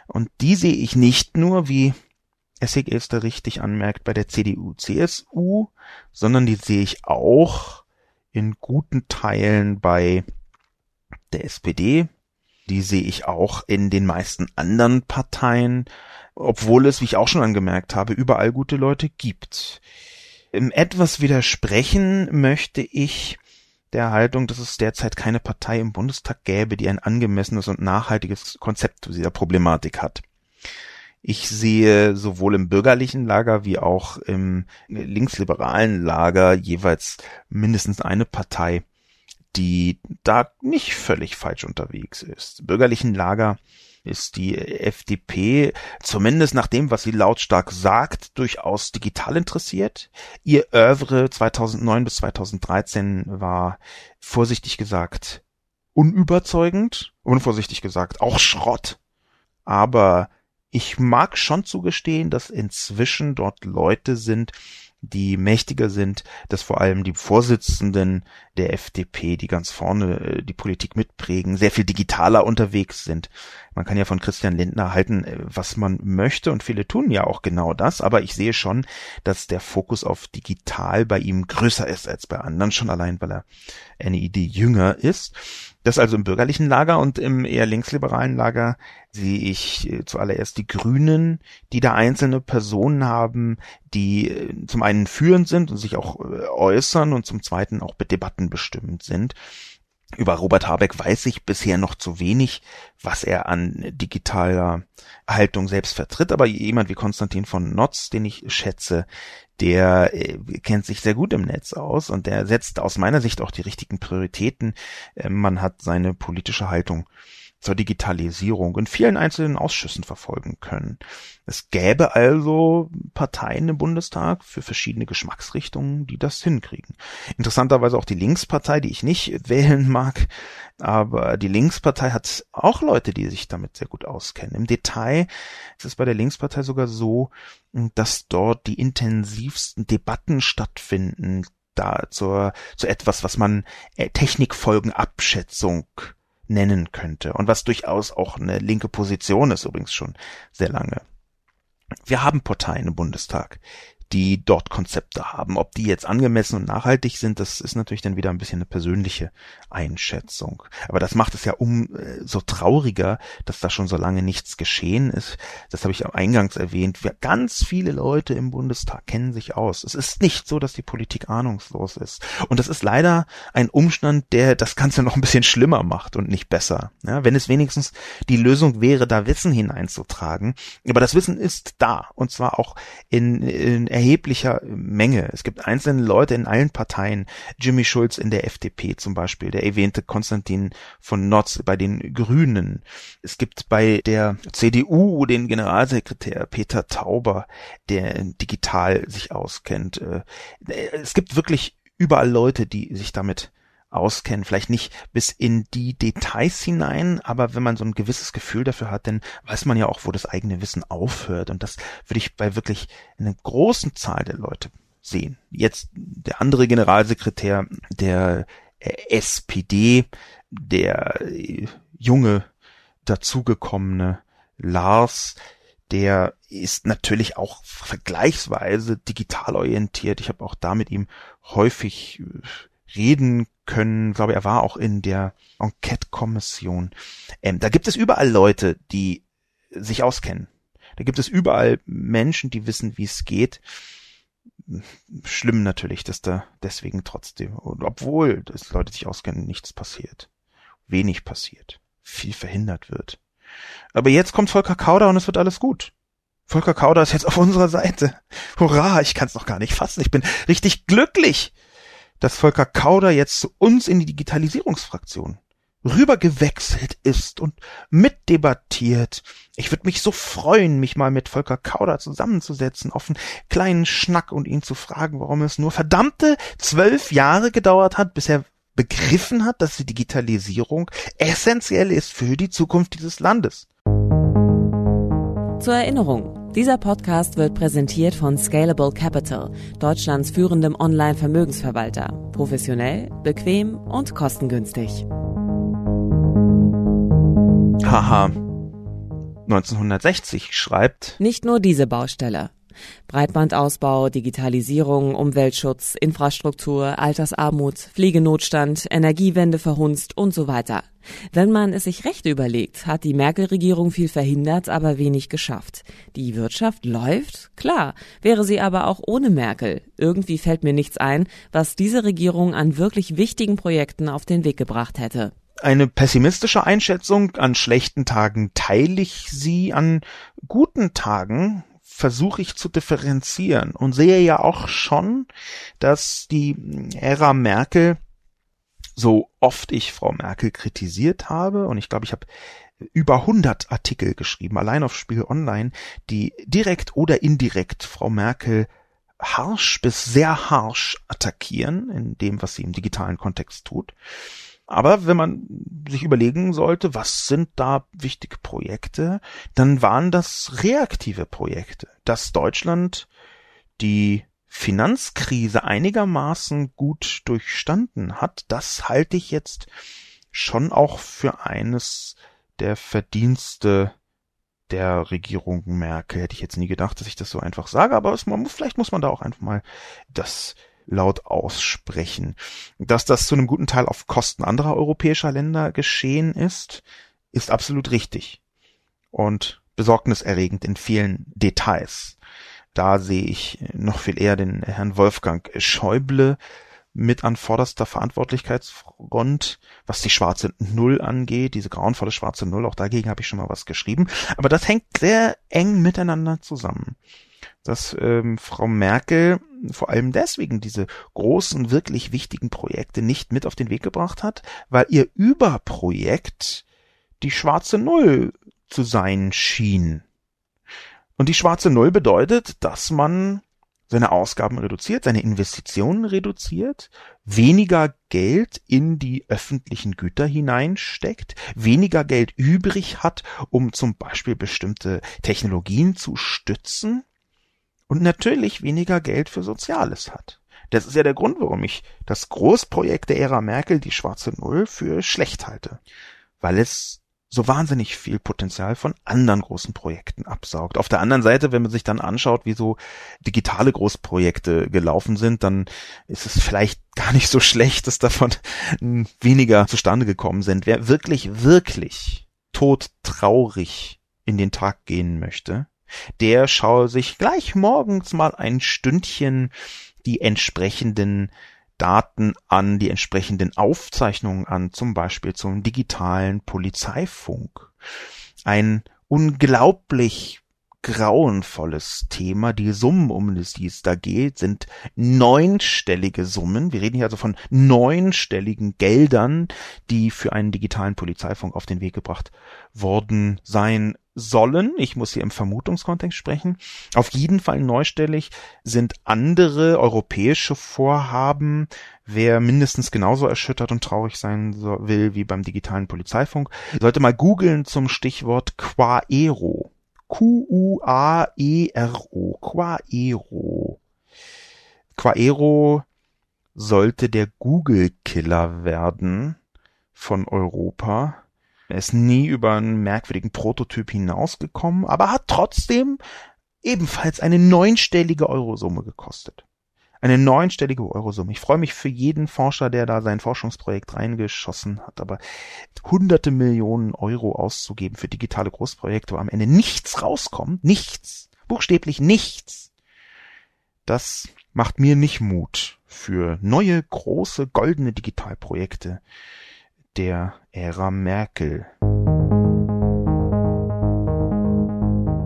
Und die sehe ich nicht nur, wie Essig Esther richtig anmerkt, bei der CDU, CSU, sondern die sehe ich auch in guten Teilen bei der SPD. Die sehe ich auch in den meisten anderen Parteien, obwohl es, wie ich auch schon angemerkt habe, überall gute Leute gibt. Im etwas widersprechen möchte ich der Haltung, dass es derzeit keine Partei im Bundestag gäbe, die ein angemessenes und nachhaltiges Konzept zu dieser Problematik hat. Ich sehe sowohl im bürgerlichen Lager wie auch im linksliberalen Lager jeweils mindestens eine Partei, die da nicht völlig falsch unterwegs ist. Im bürgerlichen Lager ist die FDP, zumindest nach dem, was sie lautstark sagt, durchaus digital interessiert. Ihr Oeuvre 2009 bis 2013 war vorsichtig gesagt unüberzeugend, unvorsichtig gesagt auch Schrott. Aber ich mag schon zugestehen, dass inzwischen dort Leute sind, die mächtiger sind, dass vor allem die Vorsitzenden der FDP, die ganz vorne äh, die Politik mitprägen, sehr viel digitaler unterwegs sind. Man kann ja von Christian Lindner halten, äh, was man möchte und viele tun ja auch genau das, aber ich sehe schon, dass der Fokus auf digital bei ihm größer ist als bei anderen, schon allein, weil er eine Idee jünger ist. Das also im bürgerlichen Lager und im eher linksliberalen Lager sehe ich äh, zuallererst die Grünen, die da einzelne Personen haben, die äh, zum einen führend sind und sich auch äh, äußern und zum zweiten auch Debatten bestimmt sind. Über Robert Habeck weiß ich bisher noch zu wenig, was er an digitaler Haltung selbst vertritt, aber jemand wie Konstantin von Notz, den ich schätze, der äh, kennt sich sehr gut im Netz aus und der setzt aus meiner Sicht auch die richtigen Prioritäten. Äh, man hat seine politische Haltung zur Digitalisierung in vielen einzelnen Ausschüssen verfolgen können. Es gäbe also Parteien im Bundestag für verschiedene Geschmacksrichtungen, die das hinkriegen. Interessanterweise auch die Linkspartei, die ich nicht wählen mag, aber die Linkspartei hat auch Leute, die sich damit sehr gut auskennen. Im Detail ist es bei der Linkspartei sogar so, dass dort die intensivsten Debatten stattfinden, da zur, zu etwas, was man äh, Technikfolgenabschätzung nennen könnte und was durchaus auch eine linke Position ist übrigens schon sehr lange. Wir haben Parteien im Bundestag, die dort Konzepte haben. Ob die jetzt angemessen und nachhaltig sind, das ist natürlich dann wieder ein bisschen eine persönliche Einschätzung. Aber das macht es ja umso trauriger, dass da schon so lange nichts geschehen ist. Das habe ich Eingangs erwähnt. Ganz viele Leute im Bundestag kennen sich aus. Es ist nicht so, dass die Politik ahnungslos ist. Und das ist leider ein Umstand, der das Ganze noch ein bisschen schlimmer macht und nicht besser. Ja, wenn es wenigstens die Lösung wäre, da Wissen hineinzutragen. Aber das Wissen ist da. Und zwar auch in, in erheblicher Menge. Es gibt einzelne Leute in allen Parteien, Jimmy Schulz in der FDP zum Beispiel, der erwähnte Konstantin von Notz bei den Grünen. Es gibt bei der CDU den Generalsekretär Peter Tauber, der digital sich auskennt. Äh, es gibt wirklich überall Leute, die sich damit auskennen, vielleicht nicht bis in die Details hinein, aber wenn man so ein gewisses Gefühl dafür hat, dann weiß man ja auch, wo das eigene Wissen aufhört. Und das würde ich bei wirklich einer großen Zahl der Leute sehen. Jetzt der andere Generalsekretär der SPD, der junge dazugekommene Lars, der ist natürlich auch vergleichsweise digital orientiert. Ich habe auch da mit ihm häufig reden können. Glaube, er war auch in der Enquete-Kommission. Ähm, da gibt es überall Leute, die sich auskennen. Da gibt es überall Menschen, die wissen, wie es geht. Schlimm natürlich, dass da deswegen trotzdem, obwohl dass Leute sich auskennen, nichts passiert. Wenig passiert. Viel verhindert wird. Aber jetzt kommt Volker Kauder und es wird alles gut. Volker Kauder ist jetzt auf unserer Seite. Hurra, ich kann es noch gar nicht fassen. Ich bin richtig glücklich, dass Volker Kauder jetzt zu uns in die Digitalisierungsfraktion rübergewechselt ist und mitdebattiert. Ich würde mich so freuen, mich mal mit Volker Kauder zusammenzusetzen, auf einen kleinen Schnack und ihn zu fragen, warum es nur verdammte zwölf Jahre gedauert hat, bis er begriffen hat, dass die Digitalisierung essentiell ist für die Zukunft dieses Landes. Zur Erinnerung, dieser Podcast wird präsentiert von Scalable Capital, Deutschlands führendem Online-Vermögensverwalter. Professionell, bequem und kostengünstig. Haha. 1960 schreibt Nicht nur diese Baustelle. Breitbandausbau, Digitalisierung, Umweltschutz, Infrastruktur, Altersarmut, Fliegenotstand, Energiewende verhunzt und so weiter. Wenn man es sich recht überlegt, hat die Merkel-Regierung viel verhindert, aber wenig geschafft. Die Wirtschaft läuft? Klar, wäre sie aber auch ohne Merkel. Irgendwie fällt mir nichts ein, was diese Regierung an wirklich wichtigen Projekten auf den Weg gebracht hätte. Eine pessimistische Einschätzung an schlechten Tagen teile ich sie, an guten Tagen versuche ich zu differenzieren und sehe ja auch schon, dass die Ära Merkel, so oft ich Frau Merkel kritisiert habe, und ich glaube, ich habe über 100 Artikel geschrieben, allein auf Spiegel Online, die direkt oder indirekt Frau Merkel harsch bis sehr harsch attackieren in dem, was sie im digitalen Kontext tut. Aber wenn man sich überlegen sollte, was sind da wichtige Projekte, dann waren das reaktive Projekte, dass Deutschland die Finanzkrise einigermaßen gut durchstanden hat, das halte ich jetzt schon auch für eines der Verdienste der Regierung Merkel. Hätte ich jetzt nie gedacht, dass ich das so einfach sage, aber es, man, vielleicht muss man da auch einfach mal das laut aussprechen. Dass das zu einem guten Teil auf Kosten anderer europäischer Länder geschehen ist, ist absolut richtig und besorgniserregend in vielen Details. Da sehe ich noch viel eher den Herrn Wolfgang Schäuble mit an vorderster Verantwortlichkeitsfront, was die schwarze Null angeht, diese grauenvolle schwarze Null, auch dagegen habe ich schon mal was geschrieben. Aber das hängt sehr eng miteinander zusammen dass ähm, Frau Merkel vor allem deswegen diese großen, wirklich wichtigen Projekte nicht mit auf den Weg gebracht hat, weil ihr Überprojekt die schwarze Null zu sein schien. Und die schwarze Null bedeutet, dass man seine Ausgaben reduziert, seine Investitionen reduziert, weniger Geld in die öffentlichen Güter hineinsteckt, weniger Geld übrig hat, um zum Beispiel bestimmte Technologien zu stützen und natürlich weniger Geld für Soziales hat. Das ist ja der Grund, warum ich das Großprojekt der Ära Merkel, die schwarze Null, für schlecht halte. Weil es so wahnsinnig viel Potenzial von anderen großen Projekten absaugt. Auf der anderen Seite, wenn man sich dann anschaut, wie so digitale Großprojekte gelaufen sind, dann ist es vielleicht gar nicht so schlecht, dass davon weniger zustande gekommen sind. Wer wirklich, wirklich todtraurig in den Tag gehen möchte, der schaue sich gleich morgens mal ein Stündchen die entsprechenden Daten an, die entsprechenden Aufzeichnungen an, zum Beispiel zum digitalen Polizeifunk. Ein unglaublich grauenvolles Thema. Die Summen, um die es da geht, sind neunstellige Summen. Wir reden hier also von neunstelligen Geldern, die für einen digitalen Polizeifunk auf den Weg gebracht worden sein sollen. Ich muss hier im Vermutungskontext sprechen. Auf jeden Fall neustellig sind andere europäische Vorhaben. Wer mindestens genauso erschüttert und traurig sein will wie beim digitalen Polizeifunk, sollte mal googeln zum Stichwort Quaero. Q-U-A-E-R-O. Quaero. Quaero sollte der Google-Killer werden von Europa. Er ist nie über einen merkwürdigen Prototyp hinausgekommen, aber hat trotzdem ebenfalls eine neunstellige Eurosumme gekostet. Eine neunstellige Eurosumme. Ich freue mich für jeden Forscher, der da sein Forschungsprojekt reingeschossen hat, aber hunderte Millionen Euro auszugeben für digitale Großprojekte, wo am Ende nichts rauskommt, nichts, buchstäblich nichts, das macht mir nicht Mut für neue, große, goldene Digitalprojekte der Ära Merkel.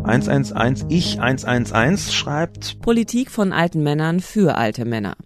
111 ich 111 schreibt Politik von alten Männern für alte Männer.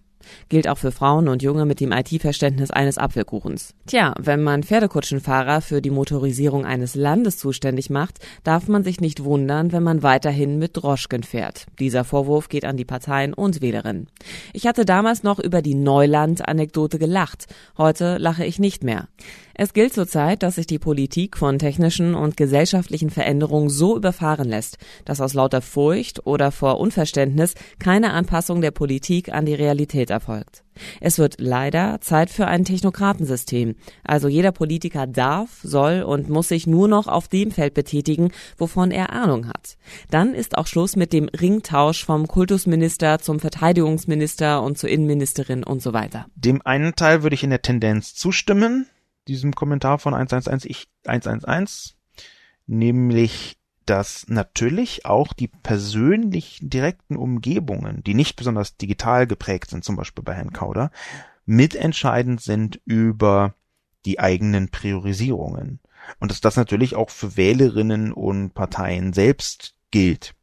Gilt auch für Frauen und Junge mit dem IT-Verständnis eines Apfelkuchens. Tja, wenn man Pferdekutschenfahrer für die Motorisierung eines Landes zuständig macht, darf man sich nicht wundern, wenn man weiterhin mit Droschken fährt. Dieser Vorwurf geht an die Parteien und Wählerinnen. Ich hatte damals noch über die Neuland-Anekdote gelacht. Heute lache ich nicht mehr. Es gilt zurzeit, dass sich die Politik von technischen und gesellschaftlichen Veränderungen so überfahren lässt, dass aus lauter Furcht oder vor Unverständnis keine Anpassung der Politik an die Realität erfolgt. Es wird leider Zeit für ein Technokratensystem. Also jeder Politiker darf, soll und muss sich nur noch auf dem Feld betätigen, wovon er Ahnung hat. Dann ist auch Schluss mit dem Ringtausch vom Kultusminister zum Verteidigungsminister und zur Innenministerin und so weiter. Dem einen Teil würde ich in der Tendenz zustimmen diesem Kommentar von 111 ich 111, nämlich dass natürlich auch die persönlichen direkten Umgebungen, die nicht besonders digital geprägt sind, zum Beispiel bei Herrn Kauder, mitentscheidend sind über die eigenen Priorisierungen. Und dass das natürlich auch für Wählerinnen und Parteien selbst gilt.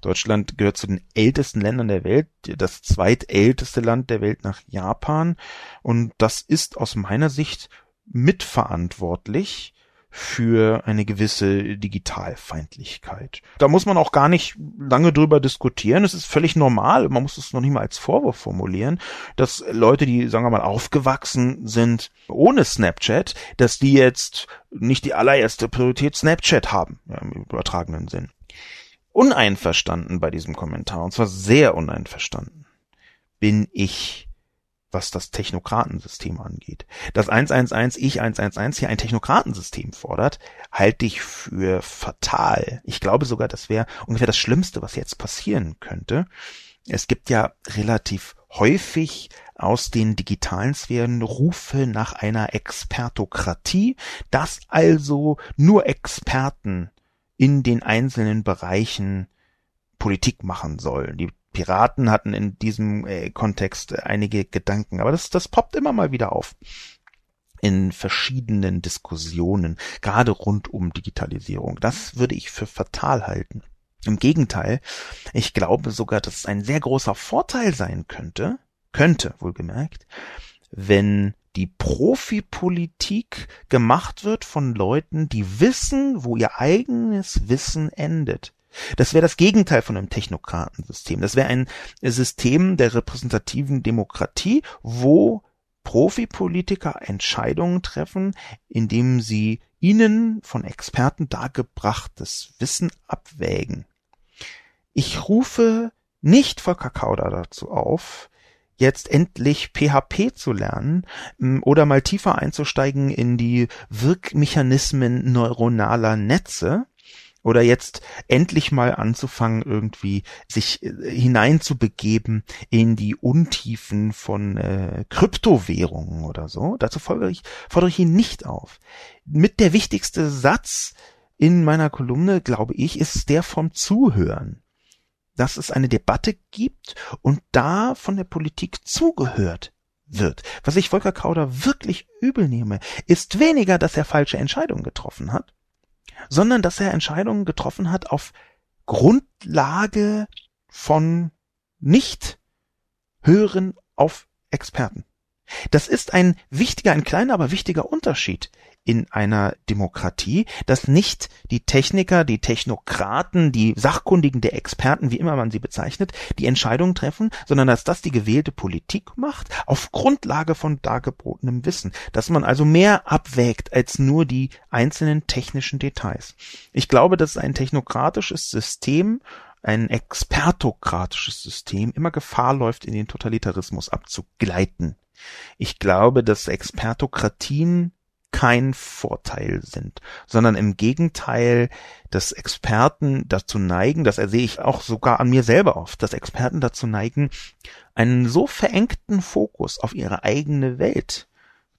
Deutschland gehört zu den ältesten Ländern der Welt, das zweitälteste Land der Welt nach Japan. Und das ist aus meiner Sicht mitverantwortlich für eine gewisse Digitalfeindlichkeit. Da muss man auch gar nicht lange drüber diskutieren. Es ist völlig normal, man muss es noch nicht mal als Vorwurf formulieren, dass Leute, die, sagen wir mal, aufgewachsen sind ohne Snapchat, dass die jetzt nicht die allererste Priorität Snapchat haben, ja, im übertragenen Sinn. Uneinverstanden bei diesem Kommentar, und zwar sehr uneinverstanden, bin ich was das Technokratensystem angeht. Dass 111 ich 111 hier ein Technokratensystem fordert, halte ich für fatal. Ich glaube sogar, das wäre ungefähr das Schlimmste, was jetzt passieren könnte. Es gibt ja relativ häufig aus den digitalen Sphären Rufe nach einer Expertokratie, dass also nur Experten in den einzelnen Bereichen Politik machen sollen. Die Piraten hatten in diesem äh, Kontext einige Gedanken, aber das, das poppt immer mal wieder auf in verschiedenen Diskussionen, gerade rund um Digitalisierung. Das würde ich für fatal halten. Im Gegenteil, ich glaube sogar, dass es ein sehr großer Vorteil sein könnte, könnte wohlgemerkt, wenn die Profipolitik gemacht wird von Leuten, die wissen, wo ihr eigenes Wissen endet. Das wäre das Gegenteil von einem Technokratensystem. Das wäre ein System der repräsentativen Demokratie, wo Profipolitiker Entscheidungen treffen, indem sie ihnen von Experten dargebrachtes Wissen abwägen. Ich rufe nicht Volker Kauder dazu auf, jetzt endlich PHP zu lernen oder mal tiefer einzusteigen in die Wirkmechanismen neuronaler Netze, oder jetzt endlich mal anzufangen, irgendwie sich äh, hineinzubegeben in die Untiefen von äh, Kryptowährungen oder so. Dazu fordere ich, fordere ich ihn nicht auf. Mit der wichtigste Satz in meiner Kolumne, glaube ich, ist der vom Zuhören. Dass es eine Debatte gibt und da von der Politik zugehört wird. Was ich Volker Kauder wirklich übel nehme, ist weniger, dass er falsche Entscheidungen getroffen hat, sondern dass er Entscheidungen getroffen hat auf Grundlage von nicht hören auf Experten. Das ist ein wichtiger, ein kleiner, aber wichtiger Unterschied in einer Demokratie, dass nicht die Techniker, die Technokraten, die Sachkundigen, der Experten, wie immer man sie bezeichnet, die Entscheidungen treffen, sondern dass das die gewählte Politik macht, auf Grundlage von dargebotenem Wissen, dass man also mehr abwägt als nur die einzelnen technischen Details. Ich glaube, dass ein technokratisches System ein expertokratisches System immer Gefahr läuft, in den Totalitarismus abzugleiten. Ich glaube, dass Expertokratien kein Vorteil sind, sondern im Gegenteil, dass Experten dazu neigen, das ersehe ich auch sogar an mir selber oft, dass Experten dazu neigen, einen so verengten Fokus auf ihre eigene Welt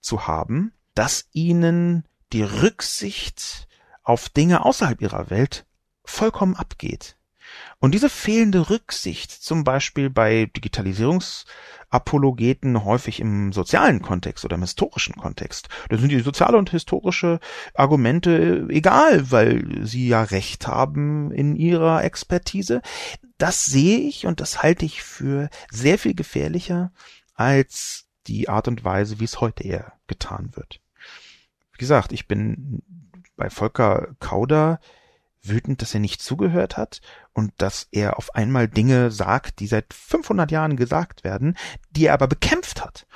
zu haben, dass ihnen die Rücksicht auf Dinge außerhalb ihrer Welt vollkommen abgeht. Und diese fehlende Rücksicht, zum Beispiel bei Digitalisierungsapologeten häufig im sozialen Kontext oder im historischen Kontext, da sind die soziale und historische Argumente egal, weil sie ja Recht haben in ihrer Expertise. Das sehe ich und das halte ich für sehr viel gefährlicher als die Art und Weise, wie es heute eher getan wird. Wie gesagt, ich bin bei Volker Kauder wütend, dass er nicht zugehört hat und dass er auf einmal Dinge sagt, die seit 500 Jahren gesagt werden, die er aber bekämpft hat.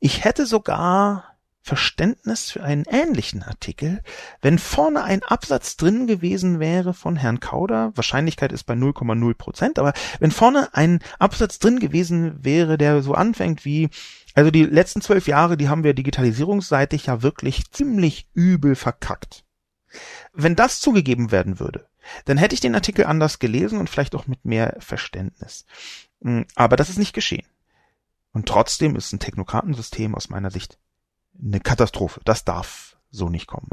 Ich hätte sogar Verständnis für einen ähnlichen Artikel, wenn vorne ein Absatz drin gewesen wäre von Herrn Kauder, Wahrscheinlichkeit ist bei 0,0 Prozent, aber wenn vorne ein Absatz drin gewesen wäre, der so anfängt wie, also die letzten zwölf Jahre, die haben wir digitalisierungsseitig ja wirklich ziemlich übel verkackt. Wenn das zugegeben werden würde, dann hätte ich den Artikel anders gelesen und vielleicht auch mit mehr Verständnis. Hm, aber das ist nicht geschehen. Und trotzdem ist ein Technokratensystem aus meiner Sicht eine Katastrophe. Das darf so nicht kommen.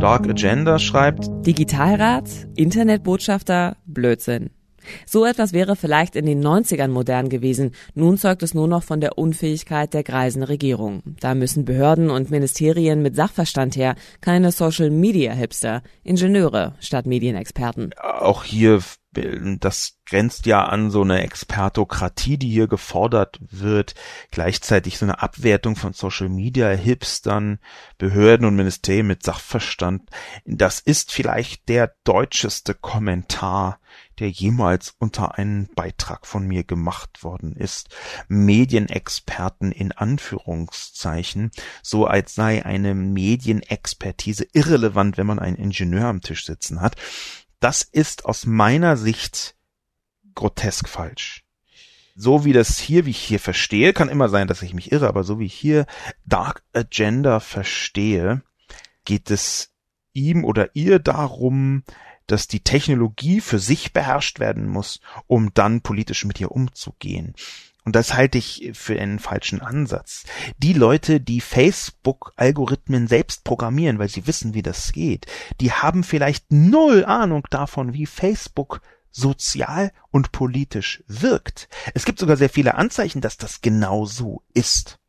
Dark Agenda schreibt Digitalrat, Internetbotschafter, Blödsinn. So etwas wäre vielleicht in den 90ern modern gewesen. Nun zeugt es nur noch von der Unfähigkeit der greisen Regierung. Da müssen Behörden und Ministerien mit Sachverstand her, keine Social Media Hipster, Ingenieure statt Medienexperten. Auch hier das grenzt ja an so eine Expertokratie, die hier gefordert wird, gleichzeitig so eine Abwertung von Social Media, Hipstern, Behörden und Ministerien mit Sachverstand. Das ist vielleicht der deutscheste Kommentar, der jemals unter einen Beitrag von mir gemacht worden ist. Medienexperten in Anführungszeichen, so als sei eine Medienexpertise irrelevant, wenn man einen Ingenieur am Tisch sitzen hat. Das ist aus meiner Sicht grotesk falsch. So wie das hier, wie ich hier verstehe, kann immer sein, dass ich mich irre, aber so wie ich hier Dark Agenda verstehe, geht es ihm oder ihr darum, dass die Technologie für sich beherrscht werden muss, um dann politisch mit ihr umzugehen. Und das halte ich für einen falschen Ansatz. Die Leute, die Facebook-Algorithmen selbst programmieren, weil sie wissen, wie das geht, die haben vielleicht null Ahnung davon, wie Facebook sozial und politisch wirkt. Es gibt sogar sehr viele Anzeichen, dass das genau so ist.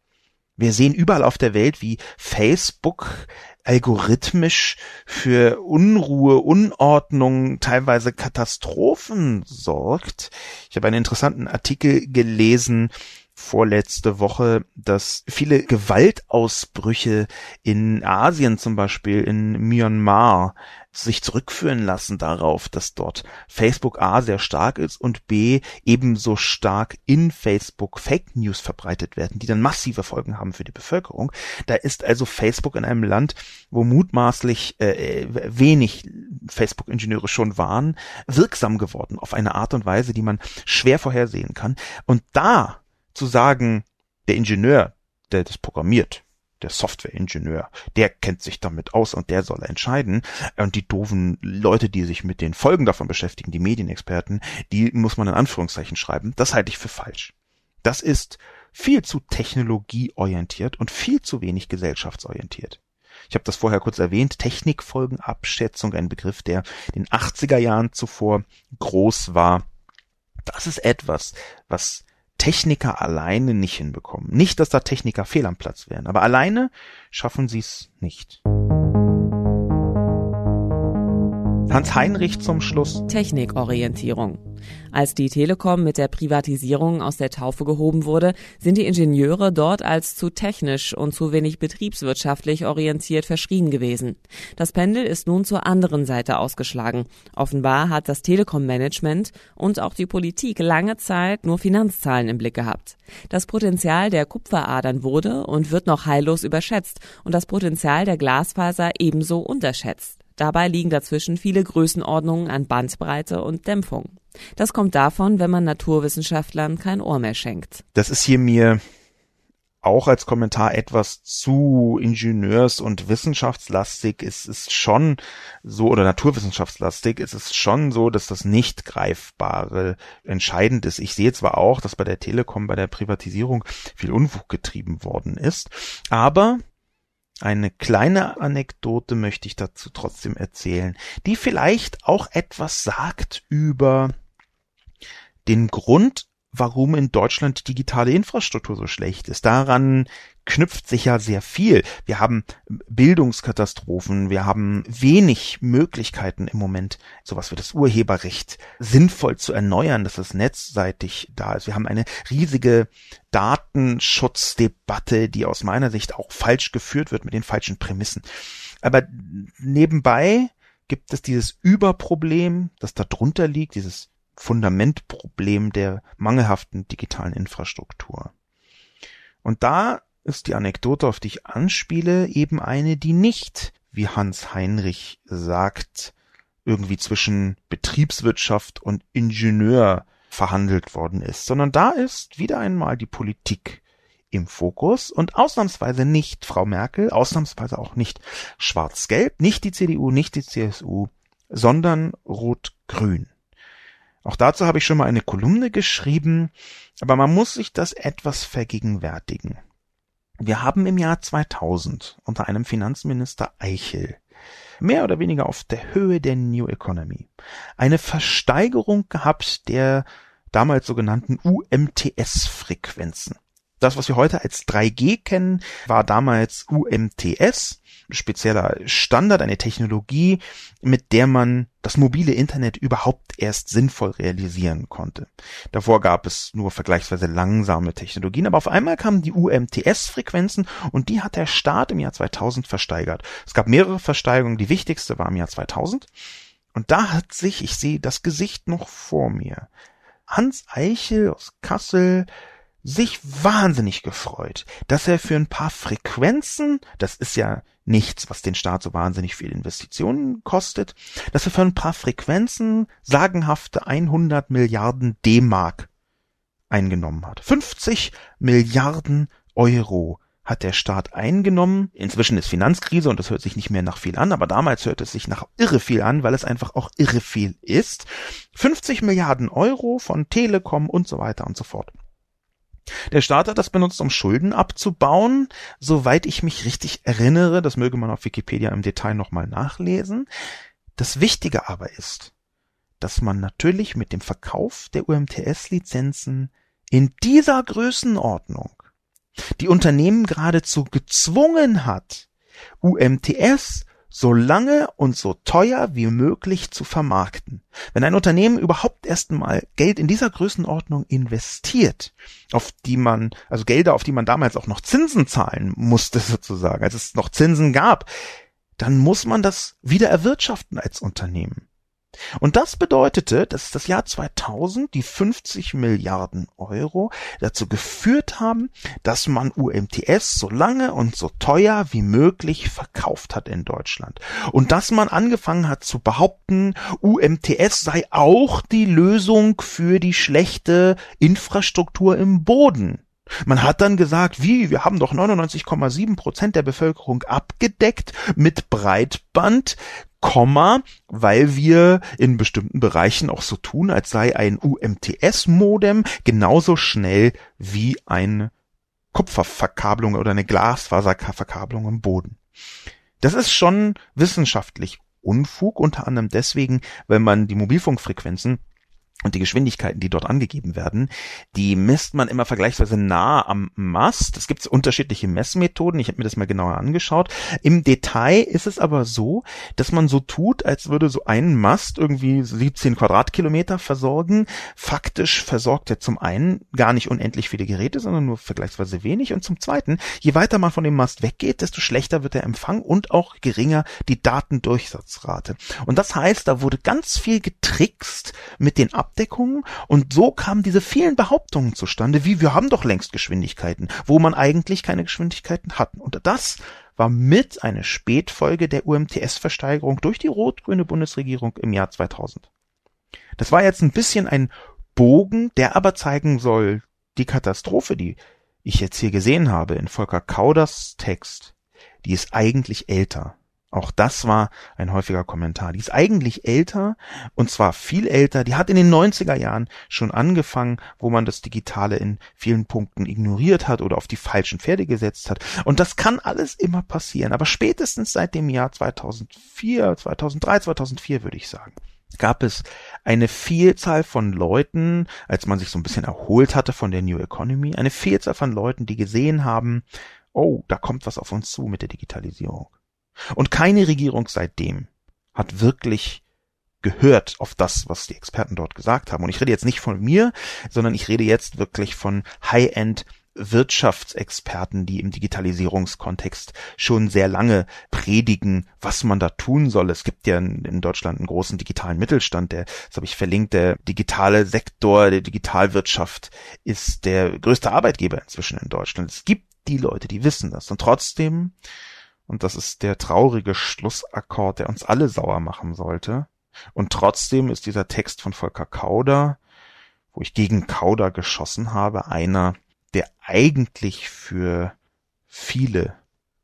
Wir sehen überall auf der Welt, wie Facebook algorithmisch für Unruhe, Unordnung, teilweise Katastrophen sorgt. Ich habe einen interessanten Artikel gelesen vorletzte Woche, dass viele Gewaltausbrüche in Asien zum Beispiel, in Myanmar, sich zurückführen lassen darauf, dass dort Facebook A sehr stark ist und B ebenso stark in Facebook Fake News verbreitet werden, die dann massive Folgen haben für die Bevölkerung. Da ist also Facebook in einem Land, wo mutmaßlich äh, wenig Facebook-Ingenieure schon waren, wirksam geworden auf eine Art und Weise, die man schwer vorhersehen kann. Und da zu sagen, der Ingenieur, der das programmiert, der Softwareingenieur, der kennt sich damit aus und der soll entscheiden. Und die doofen Leute, die sich mit den Folgen davon beschäftigen, die Medienexperten, die muss man in Anführungszeichen schreiben. Das halte ich für falsch. Das ist viel zu technologieorientiert und viel zu wenig gesellschaftsorientiert. Ich habe das vorher kurz erwähnt, Technikfolgenabschätzung, ein Begriff, der in den 80er Jahren zuvor groß war. Das ist etwas, was Techniker alleine nicht hinbekommen. Nicht, dass da Techniker fehl am Platz wären, aber alleine schaffen sie es nicht. Hans Heinrich zum Schluss. Technikorientierung. Als die Telekom mit der Privatisierung aus der Taufe gehoben wurde, sind die Ingenieure dort als zu technisch und zu wenig betriebswirtschaftlich orientiert verschrien gewesen. Das Pendel ist nun zur anderen Seite ausgeschlagen. Offenbar hat das Telekom-Management und auch die Politik lange Zeit nur Finanzzahlen im Blick gehabt. Das Potenzial der Kupferadern wurde und wird noch heillos überschätzt und das Potenzial der Glasfaser ebenso unterschätzt. Dabei liegen dazwischen viele Größenordnungen an Bandbreite und Dämpfung. Das kommt davon, wenn man Naturwissenschaftlern kein Ohr mehr schenkt. Das ist hier mir auch als Kommentar etwas zu ingenieurs- und wissenschaftslastig. Es ist schon so, oder naturwissenschaftslastig, es ist schon so, dass das nicht greifbare entscheidend ist. Ich sehe zwar auch, dass bei der Telekom, bei der Privatisierung viel Unfug getrieben worden ist, aber Eine kleine Anekdote möchte ich dazu trotzdem erzählen, die vielleicht auch etwas sagt über den Grund, warum in Deutschland digitale Infrastruktur so schlecht ist. Daran knüpft sich ja sehr viel. Wir haben Bildungskatastrophen, wir haben wenig Möglichkeiten im Moment, sowas wie das Urheberrecht sinnvoll zu erneuern, dass es netzseitig da ist. Wir haben eine riesige Datenschutzdebatte, die aus meiner Sicht auch falsch geführt wird mit den falschen Prämissen. Aber nebenbei gibt es dieses Überproblem, das da drunter liegt, dieses Fundamentproblem der mangelhaften digitalen Infrastruktur. Und da ist die Anekdote, auf die ich anspiele, eben eine, die nicht, wie Hans Heinrich sagt, irgendwie zwischen Betriebswirtschaft und Ingenieur verhandelt worden ist, sondern da ist wieder einmal die Politik im Fokus und ausnahmsweise nicht Frau Merkel, ausnahmsweise auch nicht Schwarz-Gelb, nicht die CDU, nicht die CSU, sondern Rot-Grün. Auch dazu habe ich schon mal eine Kolumne geschrieben, aber man muss sich das etwas vergegenwärtigen. Wir haben im Jahr 2000 unter einem Finanzminister Eichel mehr oder weniger auf der Höhe der New Economy eine Versteigerung gehabt der damals sogenannten UMTS-Frequenzen. Das, was wir heute als 3G kennen, war damals UMTS spezieller Standard, eine Technologie, mit der man das mobile Internet überhaupt erst sinnvoll realisieren konnte. Davor gab es nur vergleichsweise langsame Technologien, aber auf einmal kamen die UMTS-Frequenzen und die hat der Staat im Jahr 2000 versteigert. Es gab mehrere Versteigerungen, die wichtigste war im Jahr 2000 und da hat sich, ich sehe das Gesicht noch vor mir, Hans Eichel aus Kassel sich wahnsinnig gefreut, dass er für ein paar Frequenzen, das ist ja nichts, was den Staat so wahnsinnig viel Investitionen kostet, dass er für ein paar Frequenzen sagenhafte 100 Milliarden D-Mark eingenommen hat. 50 Milliarden Euro hat der Staat eingenommen. Inzwischen ist Finanzkrise und das hört sich nicht mehr nach viel an, aber damals hört es sich nach irre viel an, weil es einfach auch irre viel ist. 50 Milliarden Euro von Telekom und so weiter und so fort. Der Staat hat das benutzt, um Schulden abzubauen, soweit ich mich richtig erinnere, das möge man auf Wikipedia im Detail nochmal nachlesen. Das Wichtige aber ist, dass man natürlich mit dem Verkauf der UMTS-Lizenzen in dieser Größenordnung die Unternehmen geradezu gezwungen hat, UMTS so lange und so teuer wie möglich zu vermarkten. Wenn ein Unternehmen überhaupt erstmal Geld in dieser Größenordnung investiert, auf die man, also Gelder, auf die man damals auch noch Zinsen zahlen musste sozusagen, als es noch Zinsen gab, dann muss man das wieder erwirtschaften als Unternehmen. Und das bedeutete, dass das Jahr 2000 die 50 Milliarden Euro dazu geführt haben, dass man UMTS so lange und so teuer wie möglich verkauft hat in Deutschland. Und dass man angefangen hat zu behaupten, UMTS sei auch die Lösung für die schlechte Infrastruktur im Boden. Man hat dann gesagt, wie, wir haben doch 99,7 Prozent der Bevölkerung abgedeckt mit Breitband. Komma, weil wir in bestimmten Bereichen auch so tun, als sei ein UMTS-Modem genauso schnell wie eine Kupferverkabelung oder eine Glasfaserverkabelung im Boden. Das ist schon wissenschaftlich Unfug, unter anderem deswegen, weil man die Mobilfunkfrequenzen und die Geschwindigkeiten, die dort angegeben werden, die misst man immer vergleichsweise nah am Mast. Es gibt unterschiedliche Messmethoden. Ich habe mir das mal genauer angeschaut. Im Detail ist es aber so, dass man so tut, als würde so ein Mast irgendwie 17 Quadratkilometer versorgen. Faktisch versorgt er zum einen gar nicht unendlich viele Geräte, sondern nur vergleichsweise wenig. Und zum zweiten, je weiter man von dem Mast weggeht, desto schlechter wird der Empfang und auch geringer die Datendurchsatzrate. Und das heißt, da wurde ganz viel getrickst mit den Abdeckungen und so kamen diese vielen Behauptungen zustande, wie wir haben doch längst Geschwindigkeiten, wo man eigentlich keine Geschwindigkeiten hatten. Und das war mit eine Spätfolge der UMTS-Versteigerung durch die rot-grüne Bundesregierung im Jahr 2000. Das war jetzt ein bisschen ein Bogen, der aber zeigen soll, die Katastrophe, die ich jetzt hier gesehen habe in Volker Kauders Text, die ist eigentlich älter. Auch das war ein häufiger Kommentar. Die ist eigentlich älter und zwar viel älter. Die hat in den 90er Jahren schon angefangen, wo man das Digitale in vielen Punkten ignoriert hat oder auf die falschen Pferde gesetzt hat. Und das kann alles immer passieren. Aber spätestens seit dem Jahr 2004, 2003, 2004 würde ich sagen, gab es eine Vielzahl von Leuten, als man sich so ein bisschen erholt hatte von der New Economy, eine Vielzahl von Leuten, die gesehen haben, oh, da kommt was auf uns zu mit der Digitalisierung. Und keine Regierung seitdem hat wirklich gehört auf das, was die Experten dort gesagt haben. Und ich rede jetzt nicht von mir, sondern ich rede jetzt wirklich von High-End Wirtschaftsexperten, die im Digitalisierungskontext schon sehr lange predigen, was man da tun soll. Es gibt ja in Deutschland einen großen digitalen Mittelstand, der, das habe ich verlinkt, der digitale Sektor der Digitalwirtschaft ist der größte Arbeitgeber inzwischen in Deutschland. Es gibt die Leute, die wissen das. Und trotzdem und das ist der traurige Schlussakkord, der uns alle sauer machen sollte. Und trotzdem ist dieser Text von Volker Kauder, wo ich gegen Kauder geschossen habe, einer, der eigentlich für viele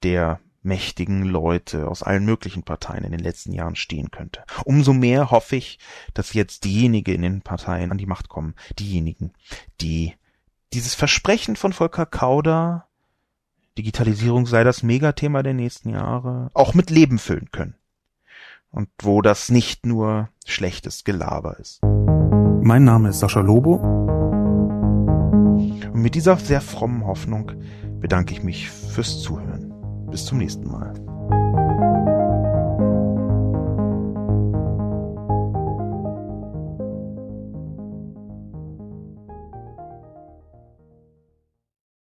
der mächtigen Leute aus allen möglichen Parteien in den letzten Jahren stehen könnte. Umso mehr hoffe ich, dass jetzt diejenigen in den Parteien an die Macht kommen, diejenigen, die dieses Versprechen von Volker Kauder Digitalisierung sei das Megathema der nächsten Jahre, auch mit Leben füllen können. Und wo das nicht nur schlechtes Gelaber ist. Mein Name ist Sascha Lobo. Und mit dieser sehr frommen Hoffnung bedanke ich mich fürs Zuhören. Bis zum nächsten Mal.